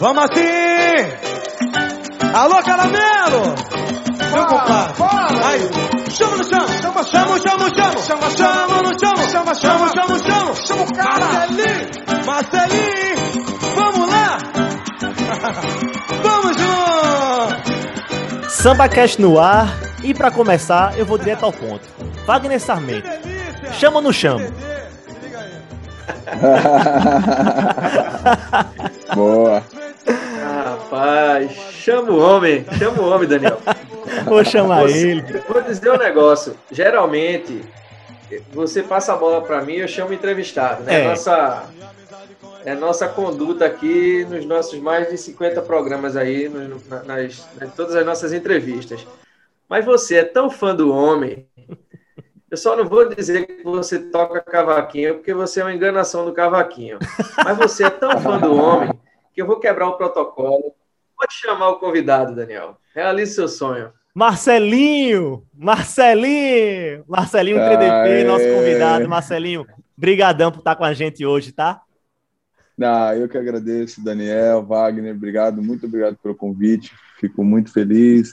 Vamos assim! Alô, caramelo! Meu compadre! Aí, chama no chão! Chama, chama, chama, chama! Chama, chama no chão! Chama, chama, chama, chama! Chama o cara! Marcelinho! Marcelinho! Vamos lá! Vamos junto! Samba Cash no ar. E pra começar, eu vou direto ao ponto. Wagner Sarmento. Chama ou não chama? Boa. Chama o homem, chama o homem, Daniel. Vou chamar Você- ele. Vou dizer um negócio. Geralmente, você passa a bola para mim, eu chamo entrevistado, né? É. Nossa, é nossa conduta aqui nos nossos mais de 50 programas aí, nos- na- nas, nas todas as nossas entrevistas. Mas você é tão fã do homem. Eu só não vou dizer que você toca cavaquinho, porque você é uma enganação do cavaquinho. Mas você é tão fã do homem que eu vou quebrar o protocolo. Pode chamar o convidado, Daniel. Realize seu sonho. Marcelinho! Marcelinho! Marcelinho 3DP, Aê. nosso convidado. Marcelinho, brigadão por estar com a gente hoje, tá? Ah, eu que agradeço, Daniel, Wagner, obrigado, muito obrigado pelo convite. Fico muito feliz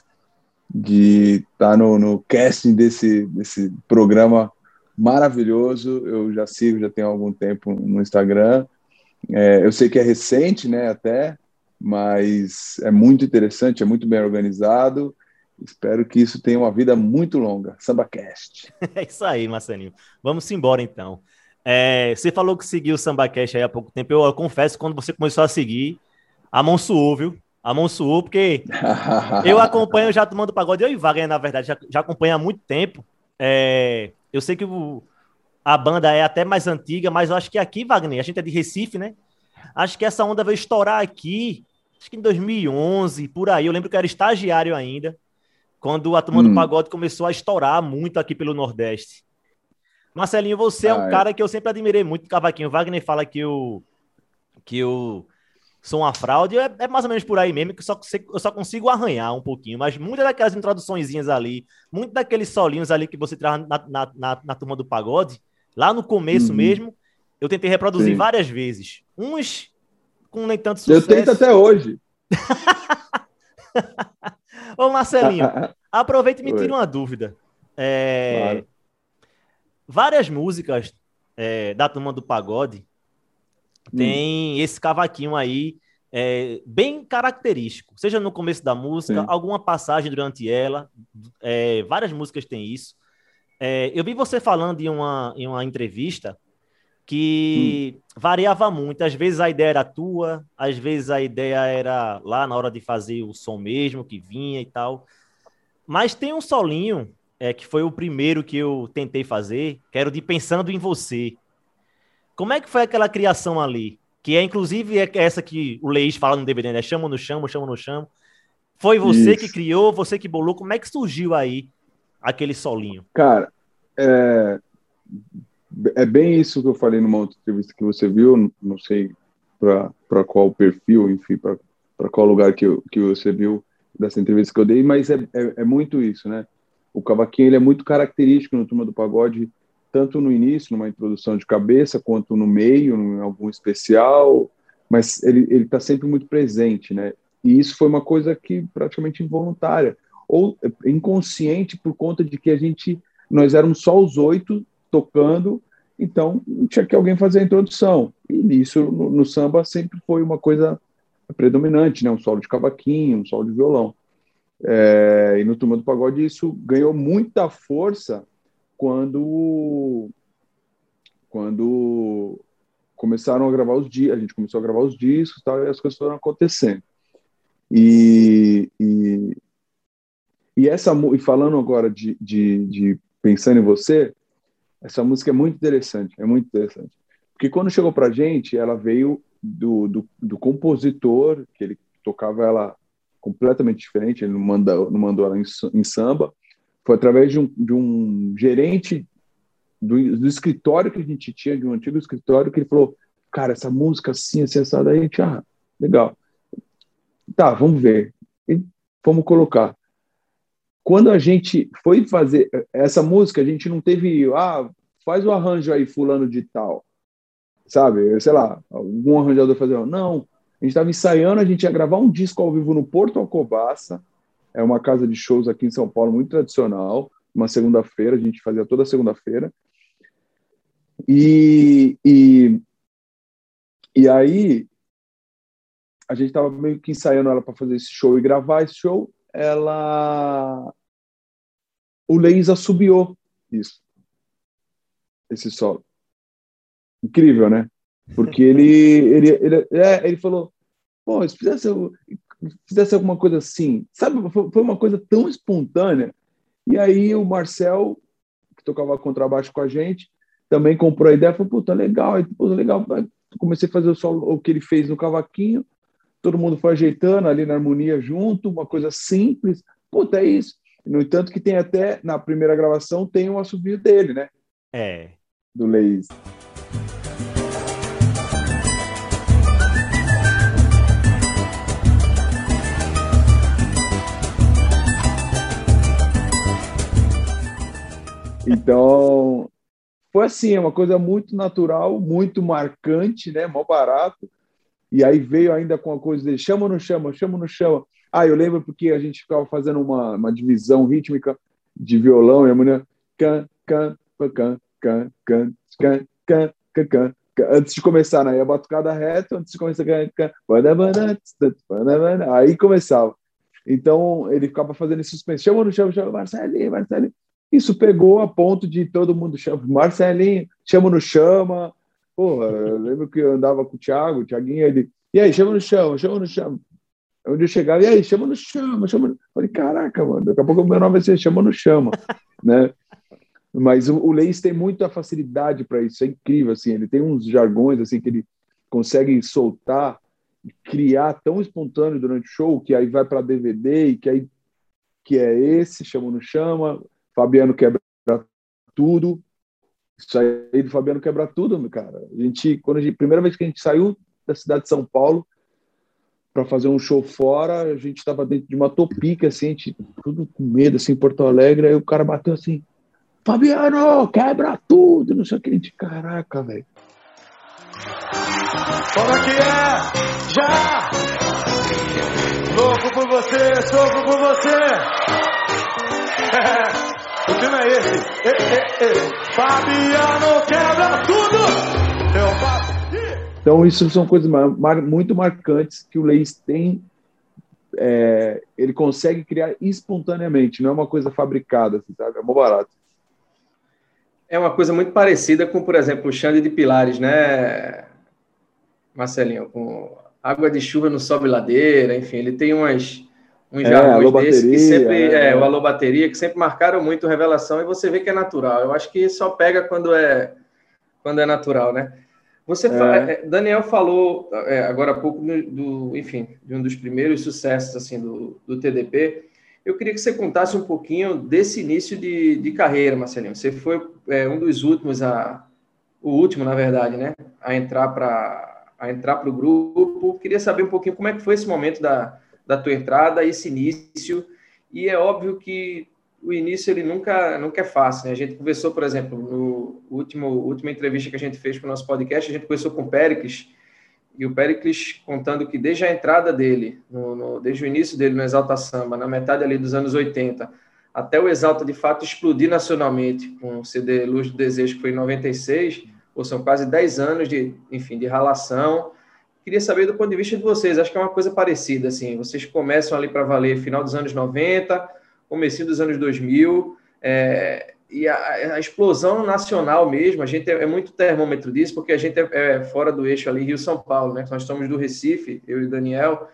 de estar no, no casting desse, desse programa maravilhoso. Eu já sigo, já tenho algum tempo no Instagram. É, eu sei que é recente, né, até, mas é muito interessante, é muito bem organizado. Espero que isso tenha uma vida muito longa. SambaCast. É isso aí, Marcelinho. Vamos embora então. É, você falou que seguiu o SambaCast aí há pouco tempo. Eu, eu confesso que quando você começou a seguir, a mão suou, viu? A mão suou, porque eu acompanho já tomando pagode. Eu e Wagner, na verdade, já, já acompanho há muito tempo. É, eu sei que o- a banda é até mais antiga, mas eu acho que aqui, Wagner, a gente é de Recife, né? Acho que essa onda veio estourar aqui, acho que em 2011, por aí. Eu lembro que eu era estagiário ainda, quando a turma do Hum. pagode começou a estourar muito aqui pelo Nordeste. Marcelinho, você é Ah, um é. cara que eu sempre admirei muito do cavaquinho. Wagner fala que eu, que eu sou uma fraude. É, é mais ou menos por aí mesmo, que eu só, consigo- eu só consigo arranhar um pouquinho. Mas muitas daquelas introduçõezinhas ali, muitos daqueles solinhos ali que você traz na, na, na, na turma do pagode, lá no começo Uhum. mesmo, eu tentei reproduzir Sim. várias vezes. Uns com nem tanto Eu sucesso. tento até hoje. Ô, Marcelinho, Aproveita e me tira uma dúvida. É, Claro. Várias músicas é, da turma do pagode Hum. tem esse cavaquinho aí é, bem característico. Seja no começo da música, Sim. alguma passagem durante ela. é, várias músicas têm isso. É, eu vi você falando em uma, em uma entrevista que variava muito. Às vezes a ideia era tua, às vezes a ideia era lá na hora de fazer o som mesmo que vinha e tal. Mas tem um solinho, é, que foi o primeiro que eu tentei fazer, que era o de Pensando em Você. Como é que foi aquela criação ali? Que é, inclusive, é essa que o Leís fala no DVD, né? Chama no chamo, chama no chamo. Foi você Isso. que criou, você que bolou. Como é que surgiu aí aquele solinho? Cara, é, é bem isso que eu falei numa outra entrevista que você viu, não sei para qual perfil, enfim, para qual lugar que, eu- que você viu dessa entrevista que eu dei, mas é, é, é muito isso, né? O cavaquinho ele é muito característico no Turma do Pagode, tanto no início, numa introdução de cabeça, quanto no meio, em algum especial, mas ele está sempre muito presente, né? E isso foi uma coisa que praticamente involuntária ou inconsciente por conta de que a gente nós éramos só os oito tocando, então tinha que alguém fazer a introdução. E isso no, no samba sempre foi uma coisa predominante, né? Um solo de cavaquinho, um solo de violão. É, e no Turma do Pagode isso ganhou muita força quando quando começaram a gravar os dias, a gente começou a gravar os discos, tal, e as coisas foram acontecendo. E, e, e essa e falando agora de, de, de pensando em você, essa música é muito interessante, é muito interessante, porque quando chegou para gente, ela veio do, do, do compositor que ele tocava ela completamente diferente, ele não mandou, não mandou ela em, em samba, foi através de um, de um gerente do, do escritório que a gente tinha, de um antigo escritório, que ele falou, cara, essa música assim, assim, a gente, ah, legal. Tá, vamos ver. E vamos colocar. Quando a gente foi fazer essa música, a gente não teve, ah, faz o arranjo aí, fulano de tal, sabe? Sei lá, algum arranjador fazer. Não, A gente estava ensaiando, a gente ia gravar um disco ao vivo no Porto Alcobaça, é uma casa de shows aqui em São Paulo muito tradicional. Uma segunda-feira, a gente fazia toda segunda-feira. E, e, e aí, a gente estava meio que ensaiando ela para fazer esse show e gravar esse show. Ela. O Leis assobiou isso. Esse solo. Incrível, né? Porque ele, ele, ele, é, ele falou: pô, se fizesse, fizesse alguma coisa assim, sabe? Foi uma coisa tão espontânea. E aí o Marcel, que tocava contrabaixo com a gente, também comprou a ideia, falou, puta, legal, puta, legal. Comecei a fazer o solo, o que ele fez no cavaquinho, todo mundo foi ajeitando ali na harmonia junto, uma coisa simples. Puta, é isso. No entanto, que tem até, na primeira gravação, tem um assobio dele, né? É. Do Leis. Então, foi assim, é uma coisa muito natural, muito marcante, né? Mó barato. E aí veio ainda com a coisa de chama ou não chama, chama ou não chama. Ah, eu lembro porque a gente ficava fazendo uma, uma divisão rítmica de violão e a mulher can, can, can, can, can, can, can, can, can, antes de começar, né? A batucada reta, antes de começar, aí começava. Então ele ficava fazendo esse suspense, chama ou não chama, chama, Marcelinho, Marcelinho. Isso pegou a ponto de todo mundo chama, Marcelinho, chama no chama. Porra, eu lembro que eu andava com o Thiago, o Thiaguinho, ele, e aí, chama no chama, chama no chama. Onde eu chegava, e aí, chama no chama, chama no... Falei, caraca, mano, daqui a pouco o meu nome vai ser chama no chama, né? Mas o, o Leis tem muita facilidade para isso, é incrível, assim, ele tem uns jargões, assim, que ele consegue soltar, criar tão espontâneo durante o show, que aí vai para DVD, e que aí que é esse, chama no chama, Fabiano quebra tudo. Isso aí do Fabiano quebra tudo, cara. A gente, quando a gente, primeira vez que a gente saiu da cidade de São Paulo para fazer um show fora, a gente estava dentro de uma topica, assim, gente, tudo com medo, assim, em Porto Alegre. Aí o cara bateu assim: Fabiano, quebra tudo, não sei o que. A gente, caraca, velho. Como que é? Já! Louco por você, louco por você! O tema é esse. E, e, e. Fabiano quebra tudo. Eu faço. Então, isso são coisas muito marcantes que o Leis tem. É, ele consegue criar espontaneamente, não é uma coisa fabricada, assim, sabe? É muito barato. É uma coisa muito parecida com, por exemplo, o Xande de Pilares, né, Marcelinho? Com Água de Chuva no Sobe Ladeira, enfim, ele tem umas uns é, jargões desses que sempre é. é, o alô bateria que sempre marcaram muito revelação e você vê que é natural. Eu acho que só pega quando é quando é natural, né? Você é. é Daniel falou é, agora há pouco do, do, enfim, de um dos primeiros sucessos assim do, do TDP. Eu queria que você contasse um pouquinho desse início de, de carreira, Marcelinho. Você foi é, um dos últimos a o último, na verdade, né, a entrar para a entrar para o grupo. Queria saber um pouquinho como é que foi esse momento da da tua entrada, esse início. E é óbvio que o início ele nunca, nunca é fácil. Né? A gente conversou, por exemplo, no último última entrevista que a gente fez para o nosso podcast, a gente conversou com o Pericles, e o Pericles contando que desde a entrada dele, no, no, desde o início dele no Exalta Samba, na metade ali dos anos 80, até o Exalta de fato explodir nacionalmente com o CD Luz do Desejo, que foi em 96, ou são quase 10 anos de, enfim, de relação, Queria saber do ponto de vista de vocês, acho que é uma coisa parecida, assim, vocês começam ali para valer final dos anos 90, começo dos anos 2000, é, e a, a, explosão nacional mesmo, a gente é, é, muito termômetro disso, porque a gente é, é fora do eixo ali Rio-São Paulo, né? Nós estamos do Recife, eu e o Daniel,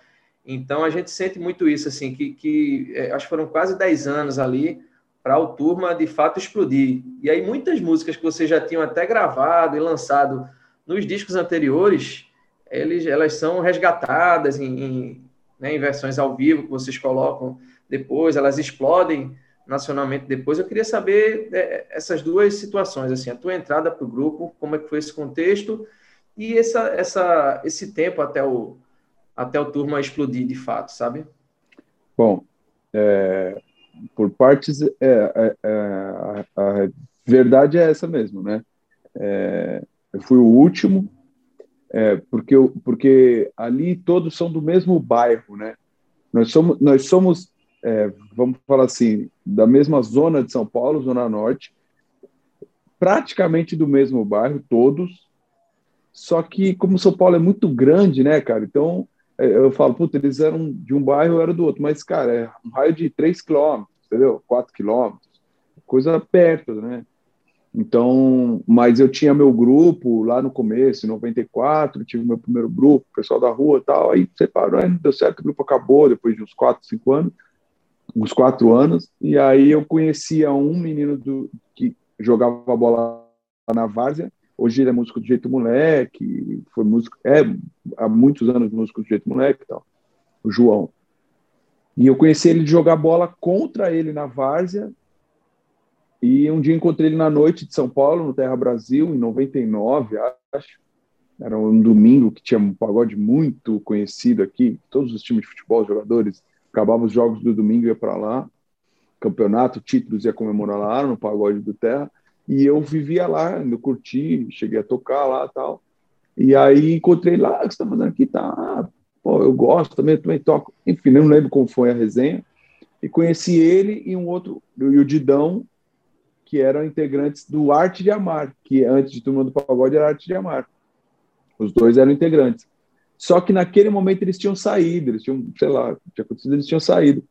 então a gente sente muito isso, assim, que, que é, acho que foram quase 10 anos ali para o Turma de fato explodir. E aí muitas músicas que vocês já tinham até gravado e lançado nos discos anteriores, eles, elas são resgatadas em, em, né, em versões ao vivo que vocês colocam depois, elas explodem nacionalmente depois. Eu queria saber é, essas duas situações, assim, a tua entrada para o grupo, como é que foi esse contexto e essa, essa, esse tempo até o, até o turma explodir de fato, sabe? Bom, é, por partes, é, é, é a, a, verdade é essa mesmo, né? É, eu fui o último É, porque, porque ali todos são do mesmo bairro, né? Nós somos, nós somos é, vamos falar assim, da mesma zona de São Paulo, Zona Norte, praticamente do mesmo bairro, todos. Só que, como São Paulo é muito grande, né, cara? Então, é, eu falo, puta, eles eram de um bairro, eu era do outro. Mas, cara, é um raio de 3 quilômetros, entendeu? 4 quilômetros. Coisa perto, né? Então, mas eu tinha meu grupo lá no começo, em 94, tive meu primeiro grupo, pessoal da rua e tal, aí separou, não deu certo, o grupo acabou depois de uns 4, 5 anos, uns 4 anos, e aí eu conhecia um menino do, que jogava bola na várzea, hoje ele é músico do Jeito Moleque, foi músico, é há muitos anos músico do Jeito Moleque e tal, o João. E eu conheci ele de jogar bola contra ele na várzea, e um dia encontrei ele na noite de São Paulo, no Terra Brasil, em 99, acho. Era um domingo que tinha um pagode muito conhecido aqui. Todos os times de futebol, jogadores, acabavam os jogos do domingo, ia para lá. Campeonato, títulos, ia comemorar lá no pagode do Terra. E eu vivia lá, eu curti, cheguei a tocar lá tal. E aí encontrei lá, o que você está fazendo aqui? Tá, ah, pô, eu gosto também, também toco. Enfim, não lembro como foi a resenha. E conheci ele e um outro, e o Didão, que eram integrantes do Arte de Amar, que antes de Turma do Pagode era Arte de Amar. Os dois eram integrantes. Só que naquele momento eles tinham saído, eles tinham, sei lá, tinha acontecido, eles tinham saído.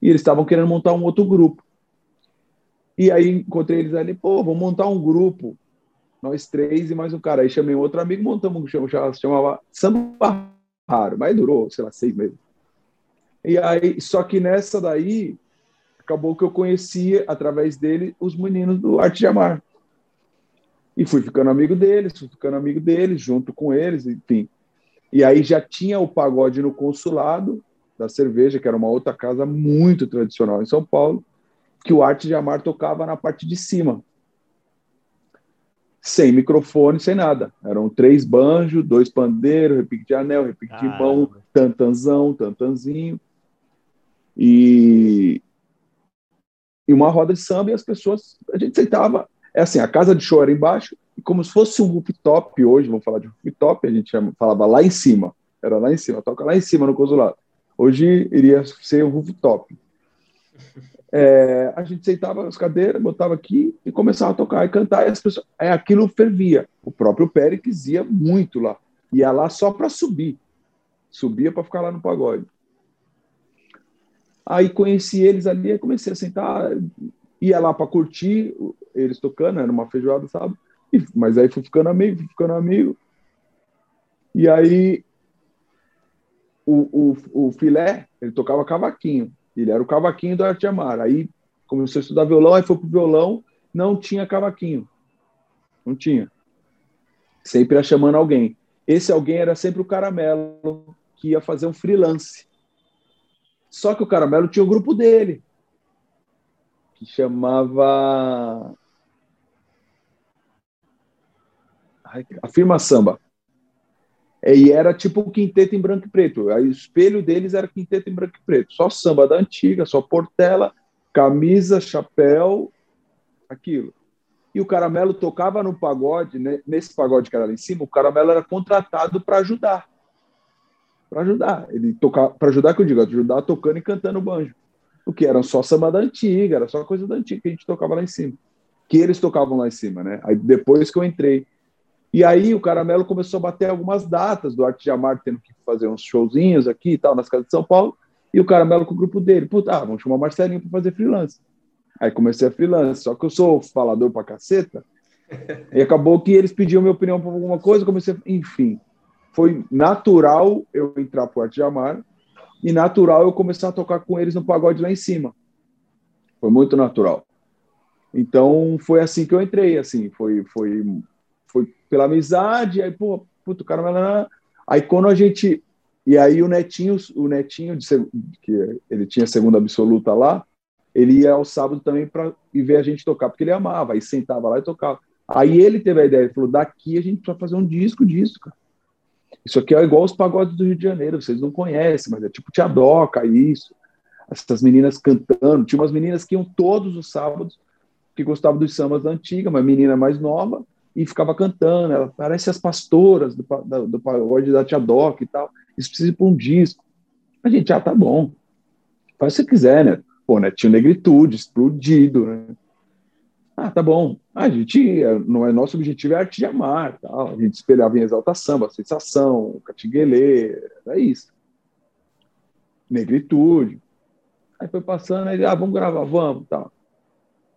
E eles estavam querendo montar um outro grupo. E aí encontrei eles ali, pô, vamos montar um grupo, nós três e mais um cara. Aí chamei outro amigo, montamos um que chamava, Samba Raro, mas durou, sei lá, seis meses. E aí, só que nessa daí, acabou que eu conhecia, através dele, os meninos do Arte de Amar. E fui ficando amigo deles, fui ficando amigo deles, junto com eles, enfim. E aí já tinha o pagode no consulado da cerveja, que era uma outra casa muito tradicional em São Paulo, que o Arte de Amar tocava na parte de cima. Sem microfone, sem nada. Eram três banjos, dois pandeiros, repique de anel, repique de mão, tantanzão, tantanzinho. E, e uma roda de samba e as pessoas, a gente sentava, é assim, a casa de show era embaixo, e como se fosse um rooftop hoje, vamos falar de rooftop, a gente falava lá em cima, era lá em cima, toca lá em cima no consulado. Hoje iria ser o rooftop. É, a gente sentava as cadeiras, botava aqui e começava a tocar e cantar, e as pessoas, aí aquilo fervia. O próprio Péricles ia muito lá, ia lá só para subir, subia para ficar lá no pagode. Aí conheci eles ali, comecei a sentar, ia lá para curtir eles tocando, era uma feijoada, sabe? E, mas aí fui ficando amigo, fui ficando amigo. E aí o, o, o filé, ele tocava cavaquinho. Ele era o cavaquinho do Arte Amar. Aí começou a estudar violão, aí foi pro violão, não tinha cavaquinho. Não tinha. Sempre ia chamando alguém. Esse alguém era sempre o Caramelo, que ia fazer um freelance. Só que o Caramelo tinha o um grupo dele, que chamava. A Firma Samba. E era tipo o quinteto em branco e preto. Aí o espelho deles era quinteto em branco e preto. Só samba da antiga, só portela, camisa, chapéu, aquilo. E o Caramelo tocava no pagode, né? nesse pagode que era lá em cima, o Caramelo era contratado para ajudar para ajudar. Ele tocar para ajudar que eu digo, ajudar tocando e cantando banjo. O que era só samba da antiga, era só coisa da antiga que a gente tocava lá em cima. Que eles tocavam lá em cima, né? Aí depois que eu entrei. E aí o Caramelo começou a bater algumas datas do Arte de Amar, tendo que fazer uns showzinhos aqui e tal, nas casas de São Paulo. E o Caramelo com o grupo dele. Puta, ah, vamos chamar o Marcelinho para fazer freelance. Aí comecei a freelance, só que eu sou falador pra caceta. e acabou que eles pediam minha opinião para alguma coisa, comecei, a... enfim foi natural eu entrar pro Arte de Amar e natural eu começar a tocar com eles no pagode lá em cima. Foi muito natural. Então foi assim que eu entrei, assim, foi foi foi pela amizade, aí pô, puto, cara, aí quando a gente e aí o Netinho, o Netinho de, que ele tinha segunda absoluta lá, ele ia ao sábado também para ver a gente tocar, porque ele amava, aí sentava lá e tocava. Aí ele teve a ideia, ele falou: daqui a gente vai fazer um disco disso, cara. Isso aqui é igual os pagodes do Rio de Janeiro, vocês não conhecem, mas é tipo Tiadoca, isso. Essas meninas cantando. Tinha umas meninas que iam todos os sábados, que gostavam dos sambas da antiga, uma menina mais nova, e ficava cantando. Ela parece as pastoras do, do, pagode da Tia Doc e tal. Isso precisa ir para um disco. A gente, ah, tá bom. Faz o que você quiser, né? Pô, né? Tinha negritude, explodido, né? Ah, tá bom. A gente, não é nosso objetivo é arte de amar, tal. A gente espelhava em exalta samba, sensação, catinguelê, é isso. Negritude. Aí foi passando, aí, ah, vamos gravar, vamos, tal.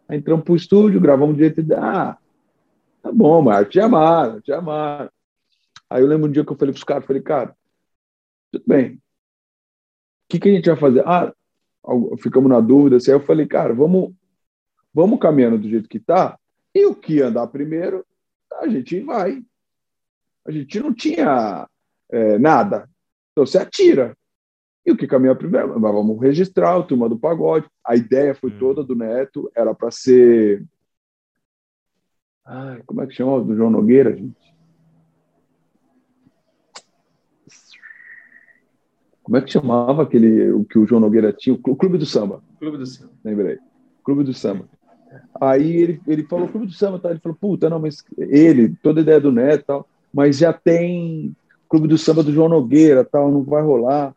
Aí entramos pro estúdio, gravamos de jeito de, ah, tá bom, mas te amaram, te amaram. Aí eu lembro um dia que eu falei pros caras, falei, cara, tudo bem. O que, que a gente vai fazer? Ah, ficamos na dúvida, assim, aí eu falei, cara, vamos, vamos caminhando do jeito que tá, e o que andar primeiro, a gente vai. A gente não tinha é, nada. Então você atira. E o que caminha primeiro? Mas vamos registrar o Turma do Pagode. A ideia foi hum. toda do Neto, era para ser. Ai, como é que chama? Do João Nogueira, gente? Como é que chamava aquele o que o João Nogueira tinha? O Clube do Samba. Clube do Samba. Lembrei. Clube do Samba. Aí ele, ele falou Clube do Samba, tá? ele falou, puta, não, mas ele, toda ideia do Neto tal, mas já tem Clube do Samba do João Nogueira, tal, não vai rolar.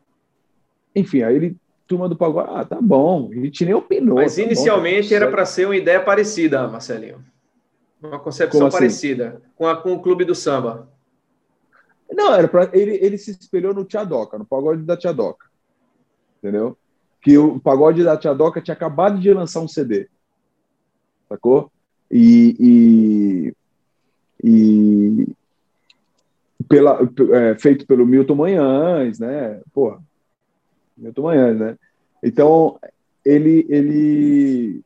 Enfim, aí ele, turma do pagode, ah, tá bom, a gente nem opinou. Mas tá inicialmente bom, era para ser uma ideia parecida, Marcelinho. Uma concepção assim? parecida com, a, com o Clube do Samba. Não, era para ele, ele se espelhou no Tiadoca, no pagode da Tiadoca. Entendeu? Que o pagode da Tiadoca tinha acabado de lançar um CD. Sacou? E, e, e pela, é, feito pelo Milton Manhães, né? Porra, Milton Manhães, né? Então, ele, ele,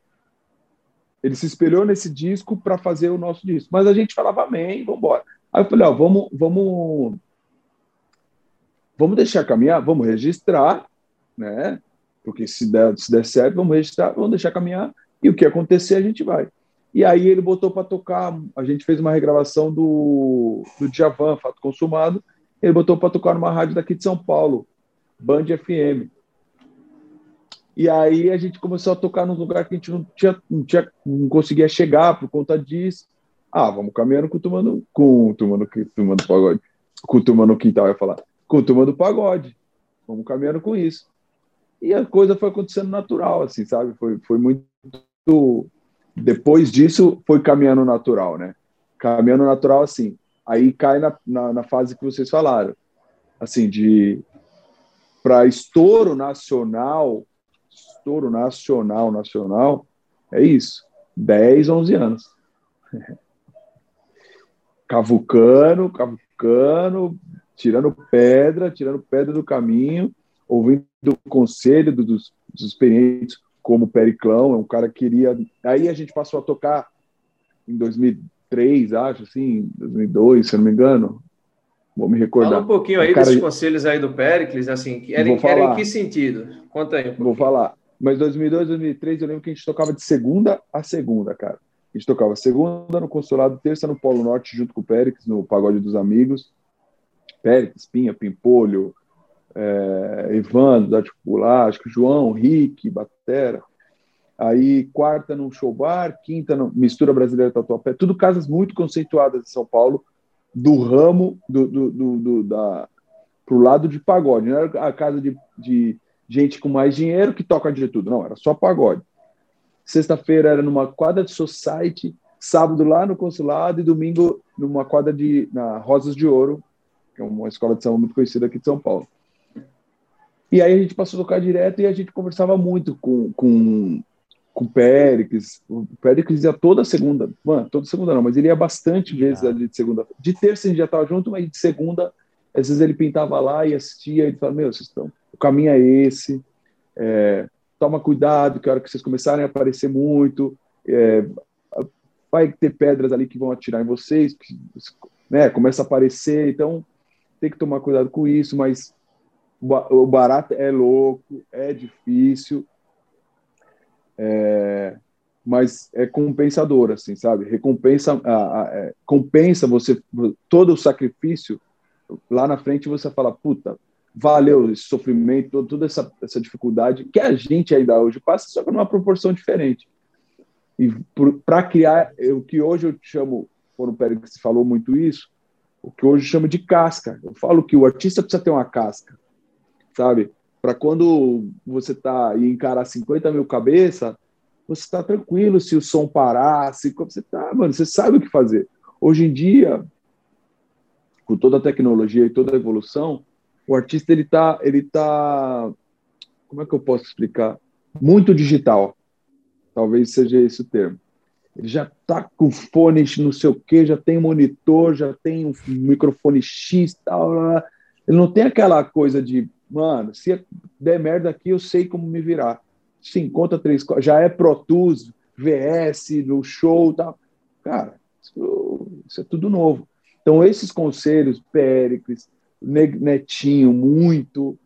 ele se espelhou nesse disco para fazer o nosso disco. Mas a gente falava, amém, vamos embora. Aí eu falei, ó, vamos, vamos, vamos deixar caminhar, vamos registrar, né? Porque se der, se der certo, vamos registrar, vamos deixar caminhar, e o que acontecer, a gente vai. E aí ele botou para tocar, a gente fez uma regravação do, do Djavan, Fato Consumado, ele botou para tocar numa rádio daqui de São Paulo, Band FM. E aí a gente começou a tocar num lugar que a gente não tinha, não, tinha, não conseguia chegar por conta disso. Ah, vamos caminhando com o turma do, com o turma do, pagode. Com o turma no quintal, eu ia falar. Com o turma do pagode. Vamos caminhando com isso. E a coisa foi acontecendo natural, assim, sabe? Foi, foi muito. Depois disso, foi caminhando natural, né? Caminhando natural, assim. Aí cai na, na, na fase que vocês falaram. Assim, de. Para estouro nacional, estouro nacional, nacional, é isso. 10, 11 anos. cavucando, cavucando, tirando pedra, tirando pedra do caminho, ouvindo o conselho dos, dos experientes, como Periclão, é um cara que queria. Aí a gente passou a tocar em 2003, acho, assim, 2002, se eu não me engano. Vou me recordar. Fala um pouquinho aí cara... desses conselhos aí do Pericles, assim, era, em, era em que sentido? Conta aí. Um Vou falar. Mas 2002, 2003, eu lembro que a gente tocava de segunda a segunda, cara. A gente tocava segunda no Consulado, terça no Polo Norte, junto com o Périx, no Pagode dos Amigos. Périx, Pinha, Pimpolho, é, Evandro, da Articular, acho que João, Rick, Batera. Aí, quarta no Show Bar, quinta no Mistura Brasileira Tatuapé. Tudo casas muito conceituadas de São Paulo, do ramo, do, do, do, do da, pro lado de pagode. Não era a casa de, de gente com mais dinheiro que toca de tudo. Não, era só pagode. Sexta-feira era numa quadra de society, sábado lá no consulado e domingo numa quadra de na Rosas de Ouro, que é uma escola de samba muito conhecida aqui de São Paulo. E aí a gente passou a tocar direto e a gente conversava muito com, com, com o Péricles. O Péricles ia toda segunda, mano, toda segunda não, mas ele ia bastante vezes ali de segunda. De terça a gente já estava junto, mas de segunda, às vezes ele pintava lá e assistia e falava, meu, vocês estão, o caminho é esse. É, toma cuidado, que a hora que vocês começarem a aparecer muito, é, vai ter pedras ali que vão atirar em vocês, né? Começa a aparecer, então tem que tomar cuidado com isso, mas o barato é louco, é difícil, é, mas é compensador, assim, sabe? Recompensa, a, a, é, compensa você todo o sacrifício. Lá na frente você fala, puta, valeu esse sofrimento, toda essa, essa dificuldade que a gente ainda hoje passa, só que numa proporção diferente. E para criar o que hoje eu chamo quando o Pérez falou muito isso, o que hoje chama de casca. Eu falo que o artista precisa ter uma casca, sabe? Para quando você tá e encarar 50 mil cabeça, você está tranquilo se o som parar, se você tá, mano, você sabe o que fazer. Hoje em dia, com toda a tecnologia e toda a evolução, o artista ele tá, ele tá, como é que eu posso explicar? Muito digital. Talvez seja esse o termo. Ele já tá com fone, não sei o que, já tem monitor, já tem um microfone X, tal. Ele não tem aquela coisa de, mano, se der merda aqui, eu sei como me virar. Sim, conta três, já é Pro Tools, VS, no show, tal. Cara, isso, isso é tudo novo. Então, esses conselhos, Péricles, Netinho, muito,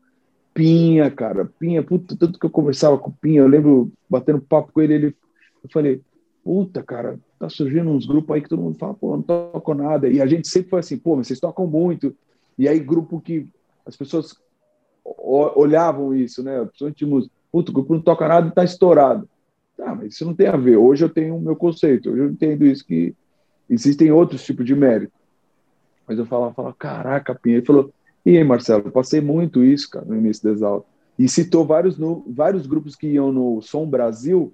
Pinha, cara, Pinha, puta, tanto que eu conversava com o Pinha, eu lembro batendo papo com ele, ele, eu falei, puta, cara, tá surgindo uns grupos aí que todo mundo fala, pô, não toco nada, e a gente sempre foi assim, pô, mas vocês tocam muito, e aí grupo que as pessoas olhavam isso, né, principalmente música, puta, o grupo não toca nada e tá estourado. Tá, mas isso não tem a ver, hoje eu tenho o meu conceito, hoje eu entendo isso que existem outros tipos de mérito. Mas eu falava, falava caraca, Pinha. Ele falou, e aí, Marcelo, passei muito isso, cara, no início do Exalta. E citou vários, no, vários grupos que iam no Som Brasil,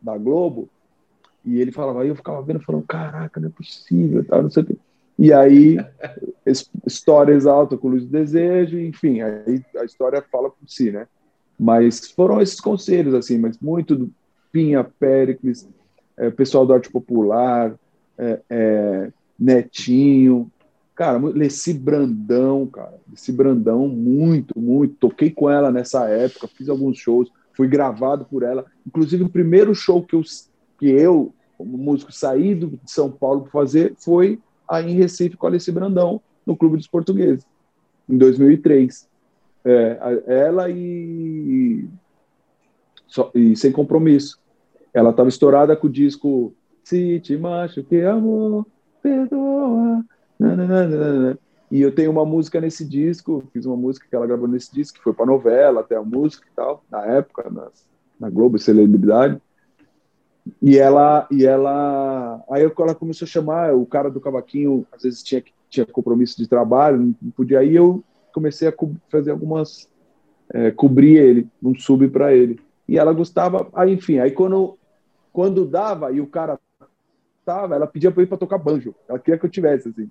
da Globo, e ele falava, aí eu ficava vendo, falando, caraca, não é possível, tá, não sei o quê. E aí, história exalta com Luz do Desejo, enfim, aí a história fala por si, né? Mas foram esses conselhos, assim, mas muito do Pinha, Péricles, é, pessoal do arte popular, é, é, Netinho, Cara, Leci Brandão, cara. Leci Brandão, muito, muito. Toquei com ela nessa época, fiz alguns shows, fui gravado por ela. Inclusive, o primeiro show que eu, que eu como músico, saí de São Paulo para fazer foi aí em Recife com a Leci Brandão, no Clube dos Portugueses, em 2003. É, ela e, e Sem Compromisso. Ela estava estourada com o disco Se Te Macho Que Amor, Perdoa e eu tenho uma música nesse disco, fiz uma música que ela gravou nesse disco, que foi para novela, até a música e tal, na época, na, na Globo, celebridade. E ela, e ela, aí ela começou a chamar o cara do cavaquinho, às vezes tinha tinha compromisso de trabalho, não podia ir, eu comecei a fazer algumas é, cobrir ele, um sub para ele. E ela gostava, aí enfim, aí quando quando dava e o cara tava, ela pedia para ir para tocar banjo. Ela queria que eu tivesse assim.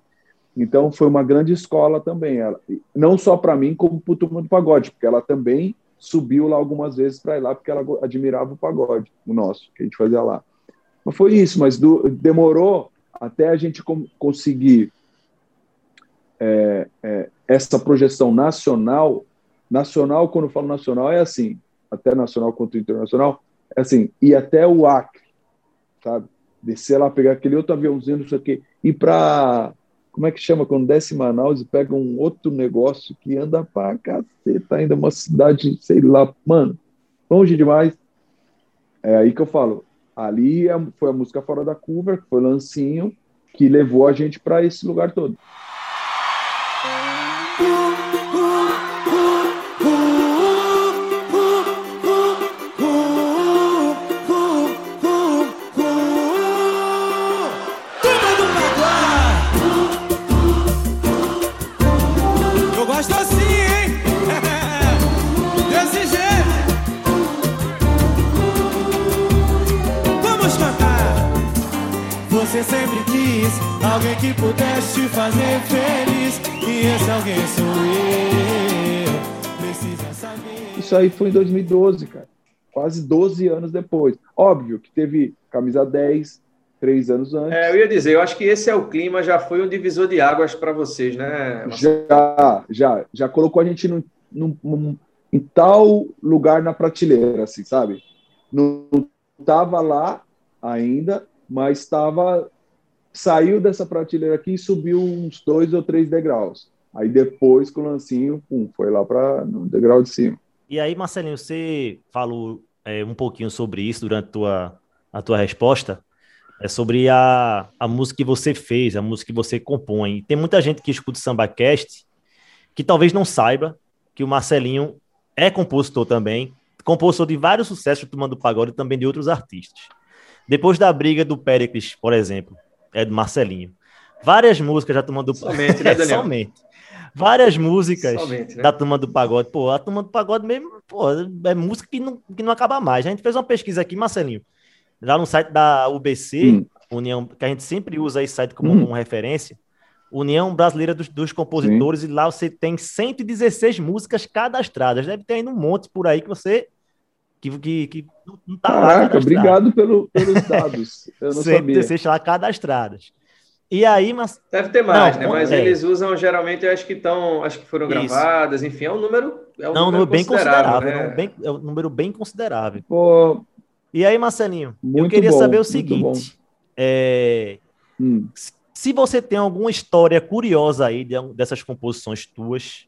Então foi uma grande escola também, ela, não só para mim, como para o Turma do Pagode, porque ela também subiu lá algumas vezes para ir lá, porque ela admirava o pagode, o nosso, que a gente fazia lá. Mas foi isso, mas do, demorou até a gente conseguir é, é, essa projeção nacional. Nacional, quando eu falo nacional, é assim, até nacional quanto internacional, é assim, ir até o Acre, sabe? Descer lá, pegar aquele outro aviãozinho, não sei o quê, ir para como é que chama quando desce Manaus e pega um outro negócio que anda pra caceta ainda, uma cidade, sei lá, mano, longe demais. É aí que eu falo, ali é, foi a música fora da curva, foi Lancinho, que levou a gente para esse lugar todo. Aí foi em 2012, cara. Quase 12 anos depois. Óbvio que teve camisa 10, três anos antes. É, eu ia dizer, eu acho que esse é o clima, já foi um divisor de águas para vocês, né? Já, já, já colocou a gente num, num, num, em tal lugar na prateleira, assim, sabe? Não estava lá ainda, mas estava saiu dessa prateleira aqui e subiu uns dois ou três degraus. Aí depois com o lancinho, pum, foi lá para no degrau de cima. E aí, Marcelinho, você falou é, um pouquinho sobre isso durante a tua, a tua resposta, é sobre a, a música que você fez, a música que você compõe. tem muita gente que escuta o SambaCast que talvez não saiba que o Marcelinho é compositor também, compositor de vários sucessos do Turma do Pagode e também de outros artistas. Depois da briga do Péricles, por exemplo, é do Marcelinho. várias músicas da turma do Somente, né, Daniel? Somente. Várias músicas Somente, né? da turma do pagode. Pô, a turma do pagode mesmo, pô, é música que não, que não acaba mais. A gente fez uma pesquisa aqui, Marcelinho, lá no site da UBC, Hum. União, que a gente sempre usa esse site como Hum. referência. União Brasileira dos, dos Compositores, e lá você tem 116 músicas cadastradas. Deve ter ainda um monte por aí que você. que, que, que não- tá lá. Caraca, cadastrado. obrigado pelo, pelos dados. Eu não sabia. 116 lá cadastradas. E aí, mas Deve ter mais, Não, né? Mas é. eles usam geralmente, eu acho que estão, acho que foram Isso. gravadas, enfim, é um número, é um não, número bem considerável. né? é um bem- é um número bem considerável. Pô, E aí, Marcelinho, eu queria bom, saber o seguinte: é, hum, se você tem alguma história curiosa aí de- dessas composições tuas,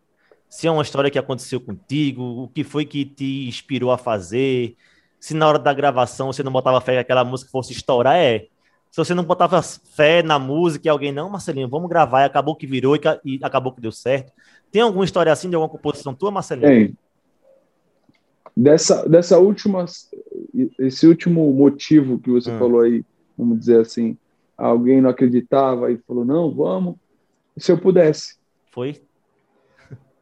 se é uma história que aconteceu contigo, o que foi que te inspirou a fazer, se na hora da gravação você não botava fé que aquela música fosse estourar, é. Se você não botava fé na música e alguém, não, Marcelinho, vamos gravar, e acabou que virou e, e acabou que deu certo. Tem alguma história assim de alguma composição tua, Marcelinho? Tem. Dessa, dessa última, esse último motivo que você Hum. falou aí, vamos dizer assim, alguém não acreditava e falou, não, vamos. Se eu pudesse, Foi?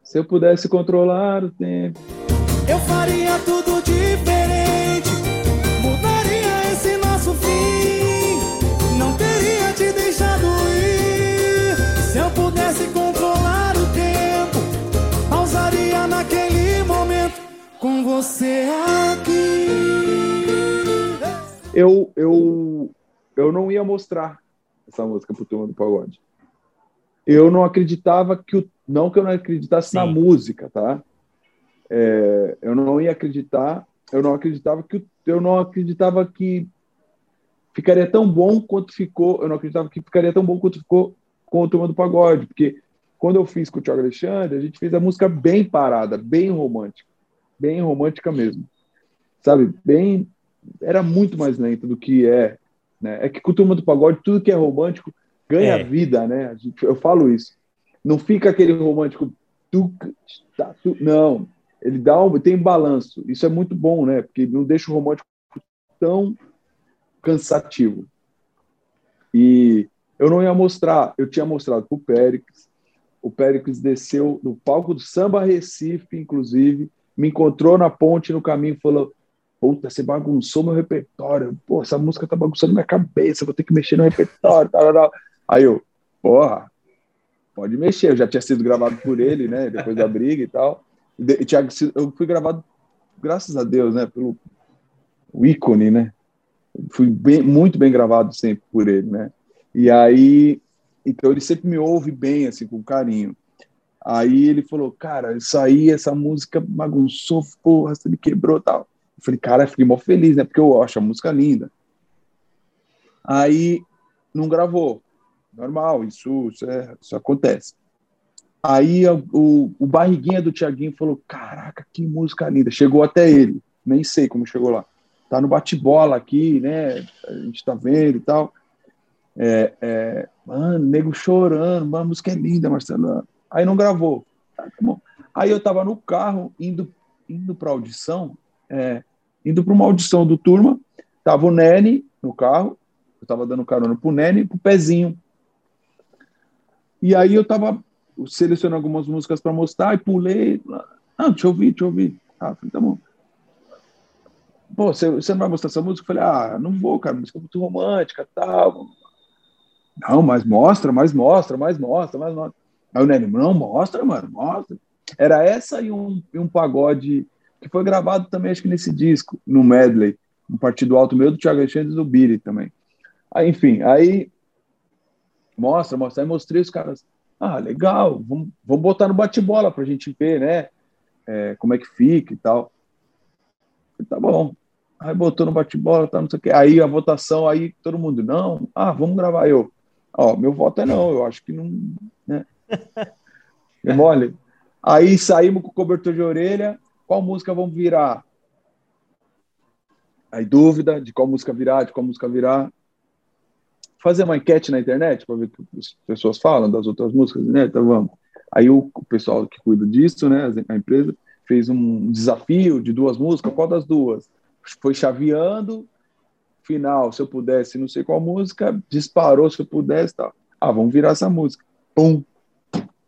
se eu pudesse controlar o tempo. Eu faria tudo diferente, Eu, eu, eu não ia mostrar essa música pro Turma do Pagode. Eu não acreditava que o. Não que eu não acreditasse na Sim. música, tá? É, eu não ia acreditar, eu não acreditava que eu não acreditava que ficaria tão bom quanto ficou, eu não acreditava que ficaria tão bom quanto ficou com o Turma do Pagode, porque quando eu fiz com o Thiago Alexandre, a gente fez a música bem parada, bem romântica, bem romântica mesmo. Sabe? Bem era muito mais lenta do que é, né? É que com o Turma do Pagode tudo que é romântico ganha É. vida, né? Eu falo isso. Não fica aquele romântico tu, tá, tu, não, ele dá um, tem balanço. Isso é muito bom, né? Porque não deixa o romântico tão cansativo. E eu não ia mostrar, eu tinha mostrado pro Péricles. O Péricles desceu no palco do Samba Recife, inclusive, me encontrou na ponte no caminho e falou: Puta, você bagunçou meu repertório. Pô, essa música tá bagunçando minha cabeça, vou ter que mexer no repertório. Tal. Aí eu, porra, pode mexer. Eu já tinha sido gravado por ele, né? Depois da briga e tal. E Thiago, eu fui gravado, graças a Deus, né? Pelo ícone, né? Fui bem, muito bem gravado sempre por ele, né? E aí, então ele sempre me ouve bem, assim, com carinho. Aí ele falou, cara, isso aí, essa música bagunçou, porra, você me quebrou tal. Eu falei, cara, fiquei mó feliz, né? Porque eu acho a música linda. Aí não gravou. Normal, isso, isso, é- isso acontece. Aí o, o barriguinha do Tiaguinho falou: Caraca, que música linda. Chegou até ele, nem sei como chegou lá. Tá no bate-bola aqui, né? A gente tá vendo e tal. É, é, mano, nego chorando, mano, a música é linda, Marcelo. Aí não gravou. Tá bom. Aí eu tava no carro, indo, indo pra audição, é, indo pra uma audição do turma, tava o Nene no carro, eu tava dando carona pro Nene pro Pezinho. E aí eu tava selecionando algumas músicas para mostrar e pulei. Ah, deixa eu ouvir, deixa eu ouvir. Ah, falei, tá bom. Pô, você, você não vai mostrar essa música? Eu falei, ah, não vou, cara, música muito romântica tal. Não, mas mostra, mais mostra, mais mostra, mais mostra. Aí o Nene, não, mostra, mano, mostra. Era essa e um, e um pagode que foi gravado também, acho que nesse disco, no medley, um partido alto meu do Thiago Alexandre e do Billy também. Aí, enfim, aí mostra, mostra. Aí mostrei os caras. Ah, legal, vamos, vamos botar no bate-bola pra gente ver, né? É, como é que fica e tal. Falei, tá bom. Aí botou no bate-bola, tá, não sei o quê. Aí a votação, aí todo mundo, não, ah, vamos gravar. Eu, ó, meu voto é não, eu acho que não, né? É mole. Aí saímos com o cobertor de orelha, qual música vamos virar? Aí dúvida de qual música virar, de qual música virar fazer uma enquete na internet para ver o que as pessoas falam das outras músicas, né? Então vamos. Aí o, pessoal que cuida disso, né, a empresa, fez um desafio de duas músicas, qual das duas? Foi chaveando, final, se eu pudesse, não sei qual música, disparou se eu pudesse, tal. ah, vamos virar essa música. Pum!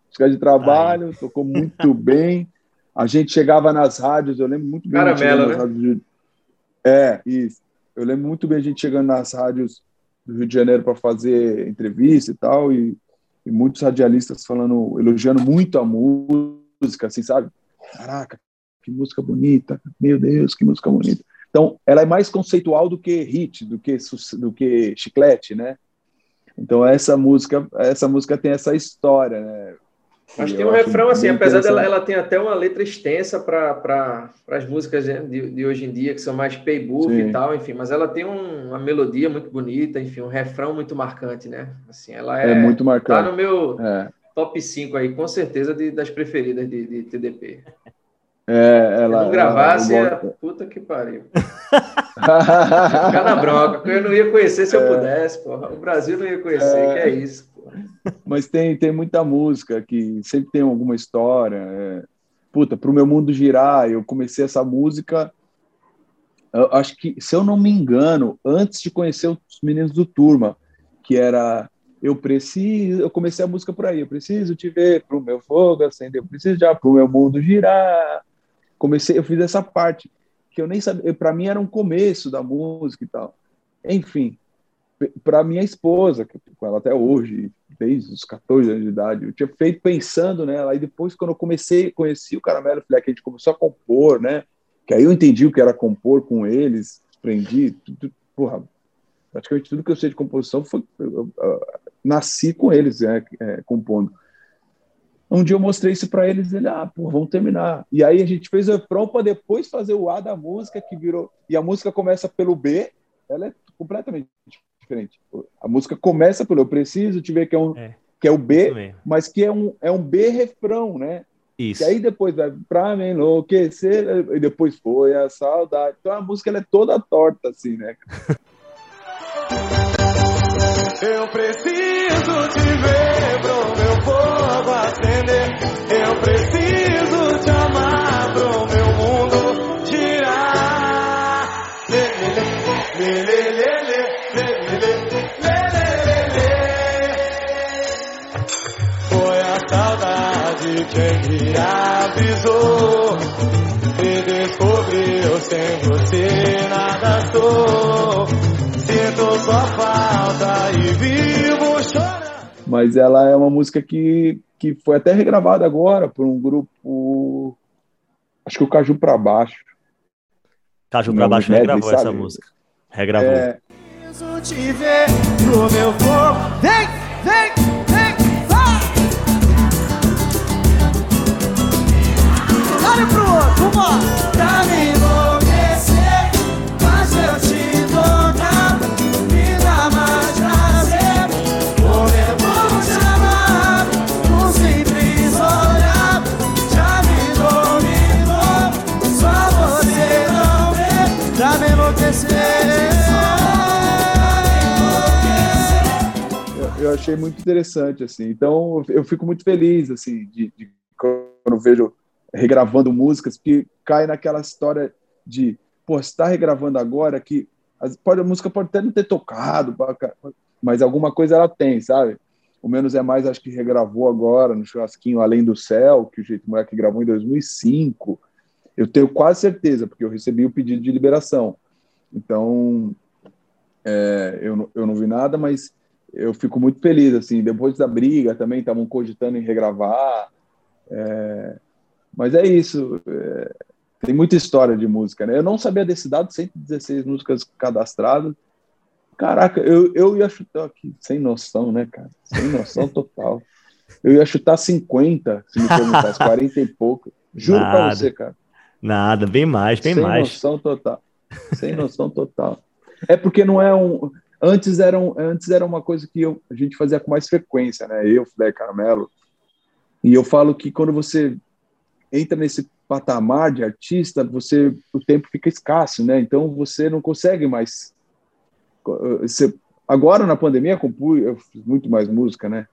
Música de trabalho, Ai. tocou muito bem. A gente chegava nas rádios, eu lembro muito bem. Caramelo, né? Rádios... É, isso. Eu lembro muito bem a gente chegando nas rádios do Rio de Janeiro para fazer entrevista e tal, e, e, muitos radialistas falando, elogiando muito a música, assim, sabe? Caraca, que música bonita, meu Deus, que música bonita. Então, ela é mais conceitual do que hit, do que, do que chiclete, né? Então, essa música, essa música tem essa história, né? Mas tem um refrão assim, apesar dela ela tem até uma letra extensa para pra, as músicas de, de, hoje em dia, que são mais paybook Sim. e tal, enfim, mas ela tem um, uma melodia muito bonita, enfim, um refrão muito marcante, né? Assim, ela é, é muito marcante. Tá no meu é. top 5 aí, com certeza, de, das preferidas de, de TDP. É, ela, Se não gravasse, ela, ela... puta que pariu. Ficar na bronca, eu não ia conhecer se eu é. pudesse, porra. O Brasil não ia conhecer, é. que é isso. Mas tem, tem muita música que sempre tem alguma história. É... Puta, pro meu mundo girar, eu comecei essa música. acho que, se eu não me engano, antes de conhecer os meninos do Turma, que era eu preciso, eu comecei a música por aí, eu preciso te ver pro meu fogo acender, eu preciso já pro meu mundo girar. Comecei, eu fiz essa parte que eu nem sabia, para mim era um começo da música e tal. Enfim, para minha esposa, que com ela até hoje, desde os 14 anos de idade, eu tinha feito pensando nela. Aí depois, quando eu comecei, conheci o Caramelo, falei que a gente começou a compor, né? Que aí eu entendi o que era compor com eles, aprendi, tudo, porra, praticamente tudo que eu sei de composição foi eu, eu, eu, nasci com eles, né, é, compondo. Um dia eu mostrei isso para eles, ele, ah, pô, vamos terminar. E aí a gente fez o refrão para depois fazer o A da música, que virou. E a música começa pelo B, ela é completamente diferente. A música começa pelo Eu Preciso Te Ver, que é, um, é, que é o B, mas que é um, é um B refrão, né? Isso. E aí depois vai pra me enlouquecer, e depois foi a saudade. Então a música ela é toda torta, assim, né? Eu preciso te ver pro meu fogo acender. Eu preciso quem me avisou e descobriu sem você nada sou. Sinto sua falta e vivo chorando. Mas ela é uma música que, que foi até regravada agora por um grupo. Acho que o Caju para Baixo. Caju para Baixo regravou essa música. Regravou. É... Te ver no meu corpo. Vem, vem! Achei muito interessante, assim. Então, eu fico muito feliz, assim, de, de quando vejo regravando músicas, que cai naquela história de, pô, você está regravando agora que pode, a música pode até não ter tocado, mas alguma coisa ela tem, sabe? O Menos é Mais acho que regravou agora no churrasquinho Além do Céu, que o Jeito Moleque gravou em 2005. Eu tenho quase certeza, porque eu recebi o pedido de liberação. Então, é, eu, eu não vi nada, mas eu fico muito feliz. assim Depois da briga também estavam cogitando em regravar. É, mas é isso. É, tem muita história de música, né? Eu não sabia desse dado, 116 músicas cadastradas. Caraca, eu, eu ia chutar aqui, sem noção, né, cara? Sem noção total. Eu ia chutar 50, se me perguntasse, 40 e pouco. Juro Nada. pra você, cara. Nada, bem mais, bem sem mais. Sem noção total. Sem noção total. É porque não é um. Antes era, um, antes era uma coisa que eu, a gente fazia com mais frequência, né? Eu, Fidel Caramelo. E eu falo que quando você entra nesse patamar de artista, você o tempo fica escasso, né? Então você não consegue mais. Você, agora na pandemia compus, eu fiz muito mais música, né?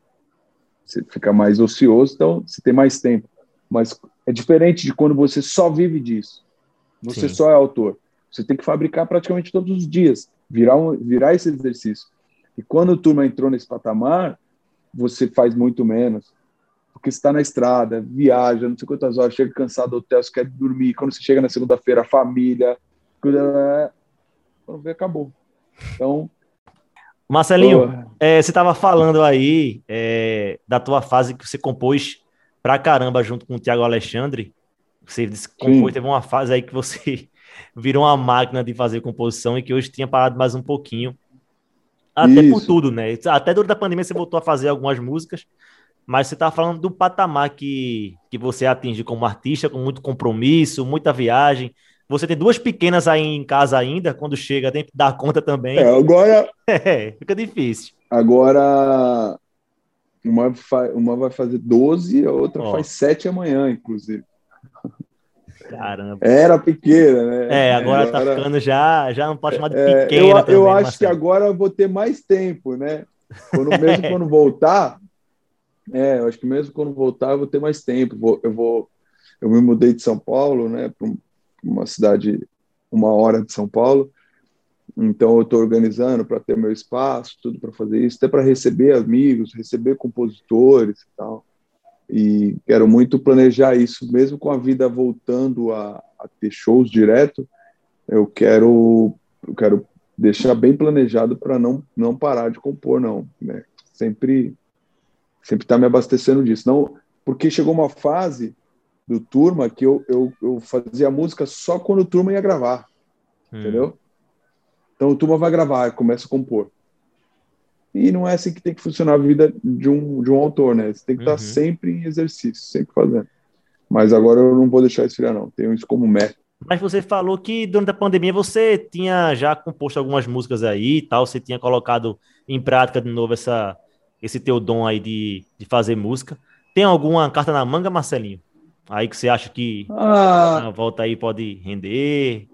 Você fica mais ocioso, então você tem mais tempo. Mas é diferente de quando você só vive disso. Você Sim. só é autor. Você tem que fabricar praticamente todos os dias, virar um, virar esse exercício. E quando o turma entrou nesse patamar, você faz muito menos. Porque você está na estrada, viaja, não sei quantas horas, chega cansado do hotel, você quer dormir. Quando você chega na segunda-feira, a família. Quando vê, acabou. Então. Marcelinho, é, você estava falando aí é, da tua fase que você compôs pra caramba junto com o Tiago Alexandre. Você disse que compôs, teve uma fase aí que você virou uma máquina de fazer composição e que hoje tinha parado mais um pouquinho. Até Isso. por tudo, né? Até durante a pandemia você voltou a fazer algumas músicas, mas você estava falando do patamar que, que você atinge como artista, com muito compromisso, muita viagem. Você tem duas pequenas aí em casa ainda, quando chega, tem que dar conta também. É, agora. É, fica difícil. Agora, uma, uma vai fazer 12, a outra faz 7 amanhã, inclusive. Caramba. Era pequena, né? É, agora é, tá ficando já, já não pode chamar de é, pequena. eu, também, eu acho que agora eu vou ter mais tempo, né? Quando, mesmo quando voltar, é, eu acho que mesmo quando voltar eu vou ter mais tempo. Vou, eu vou, eu me mudei de São Paulo, né, para uma cidade uma hora de São Paulo. Então eu estou organizando para ter meu espaço, tudo para fazer isso, até para receber amigos, receber compositores e tal e quero muito planejar isso, mesmo com a vida voltando a, a ter shows direto, eu quero, eu quero deixar bem planejado para não, não parar de compor, não. Né? Sempre sempre estar tá me abastecendo disso. Não, porque chegou uma fase do Turma que eu, eu, eu fazia música só quando o Turma ia gravar, hum. entendeu? Então o Turma vai gravar, começa a compor. E não é assim que tem que funcionar a vida de um, de um autor, né? Você tem que uhum. estar sempre em exercício, sempre fazendo. Mas agora eu não vou deixar esfriar, não. Tenho isso como meta. Mas você falou que durante a pandemia você tinha já composto algumas músicas aí e tal, você tinha colocado em prática de novo essa, esse teu dom aí de, de fazer música. Tem alguma carta na manga, Marcelinho? Aí que você acha que ah, a volta aí pode render?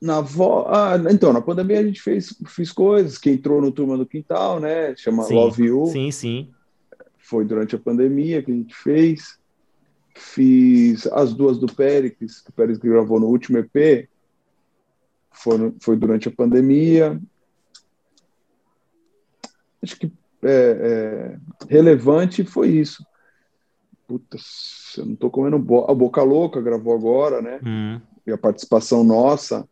Na vo... ah, então, na pandemia a gente fez, fez coisas, que entrou no Turma do Quintal, né? Chama sim, Love You. Sim, sim. Foi durante a pandemia que a gente fez. Fiz as duas do Péricles, que o Péricles gravou no último EP. Foi, foi durante a pandemia. Acho que é, é, relevante foi isso. Puta, eu não tô comendo bo... a Boca Louca gravou agora, né? Hum. E a participação nossa.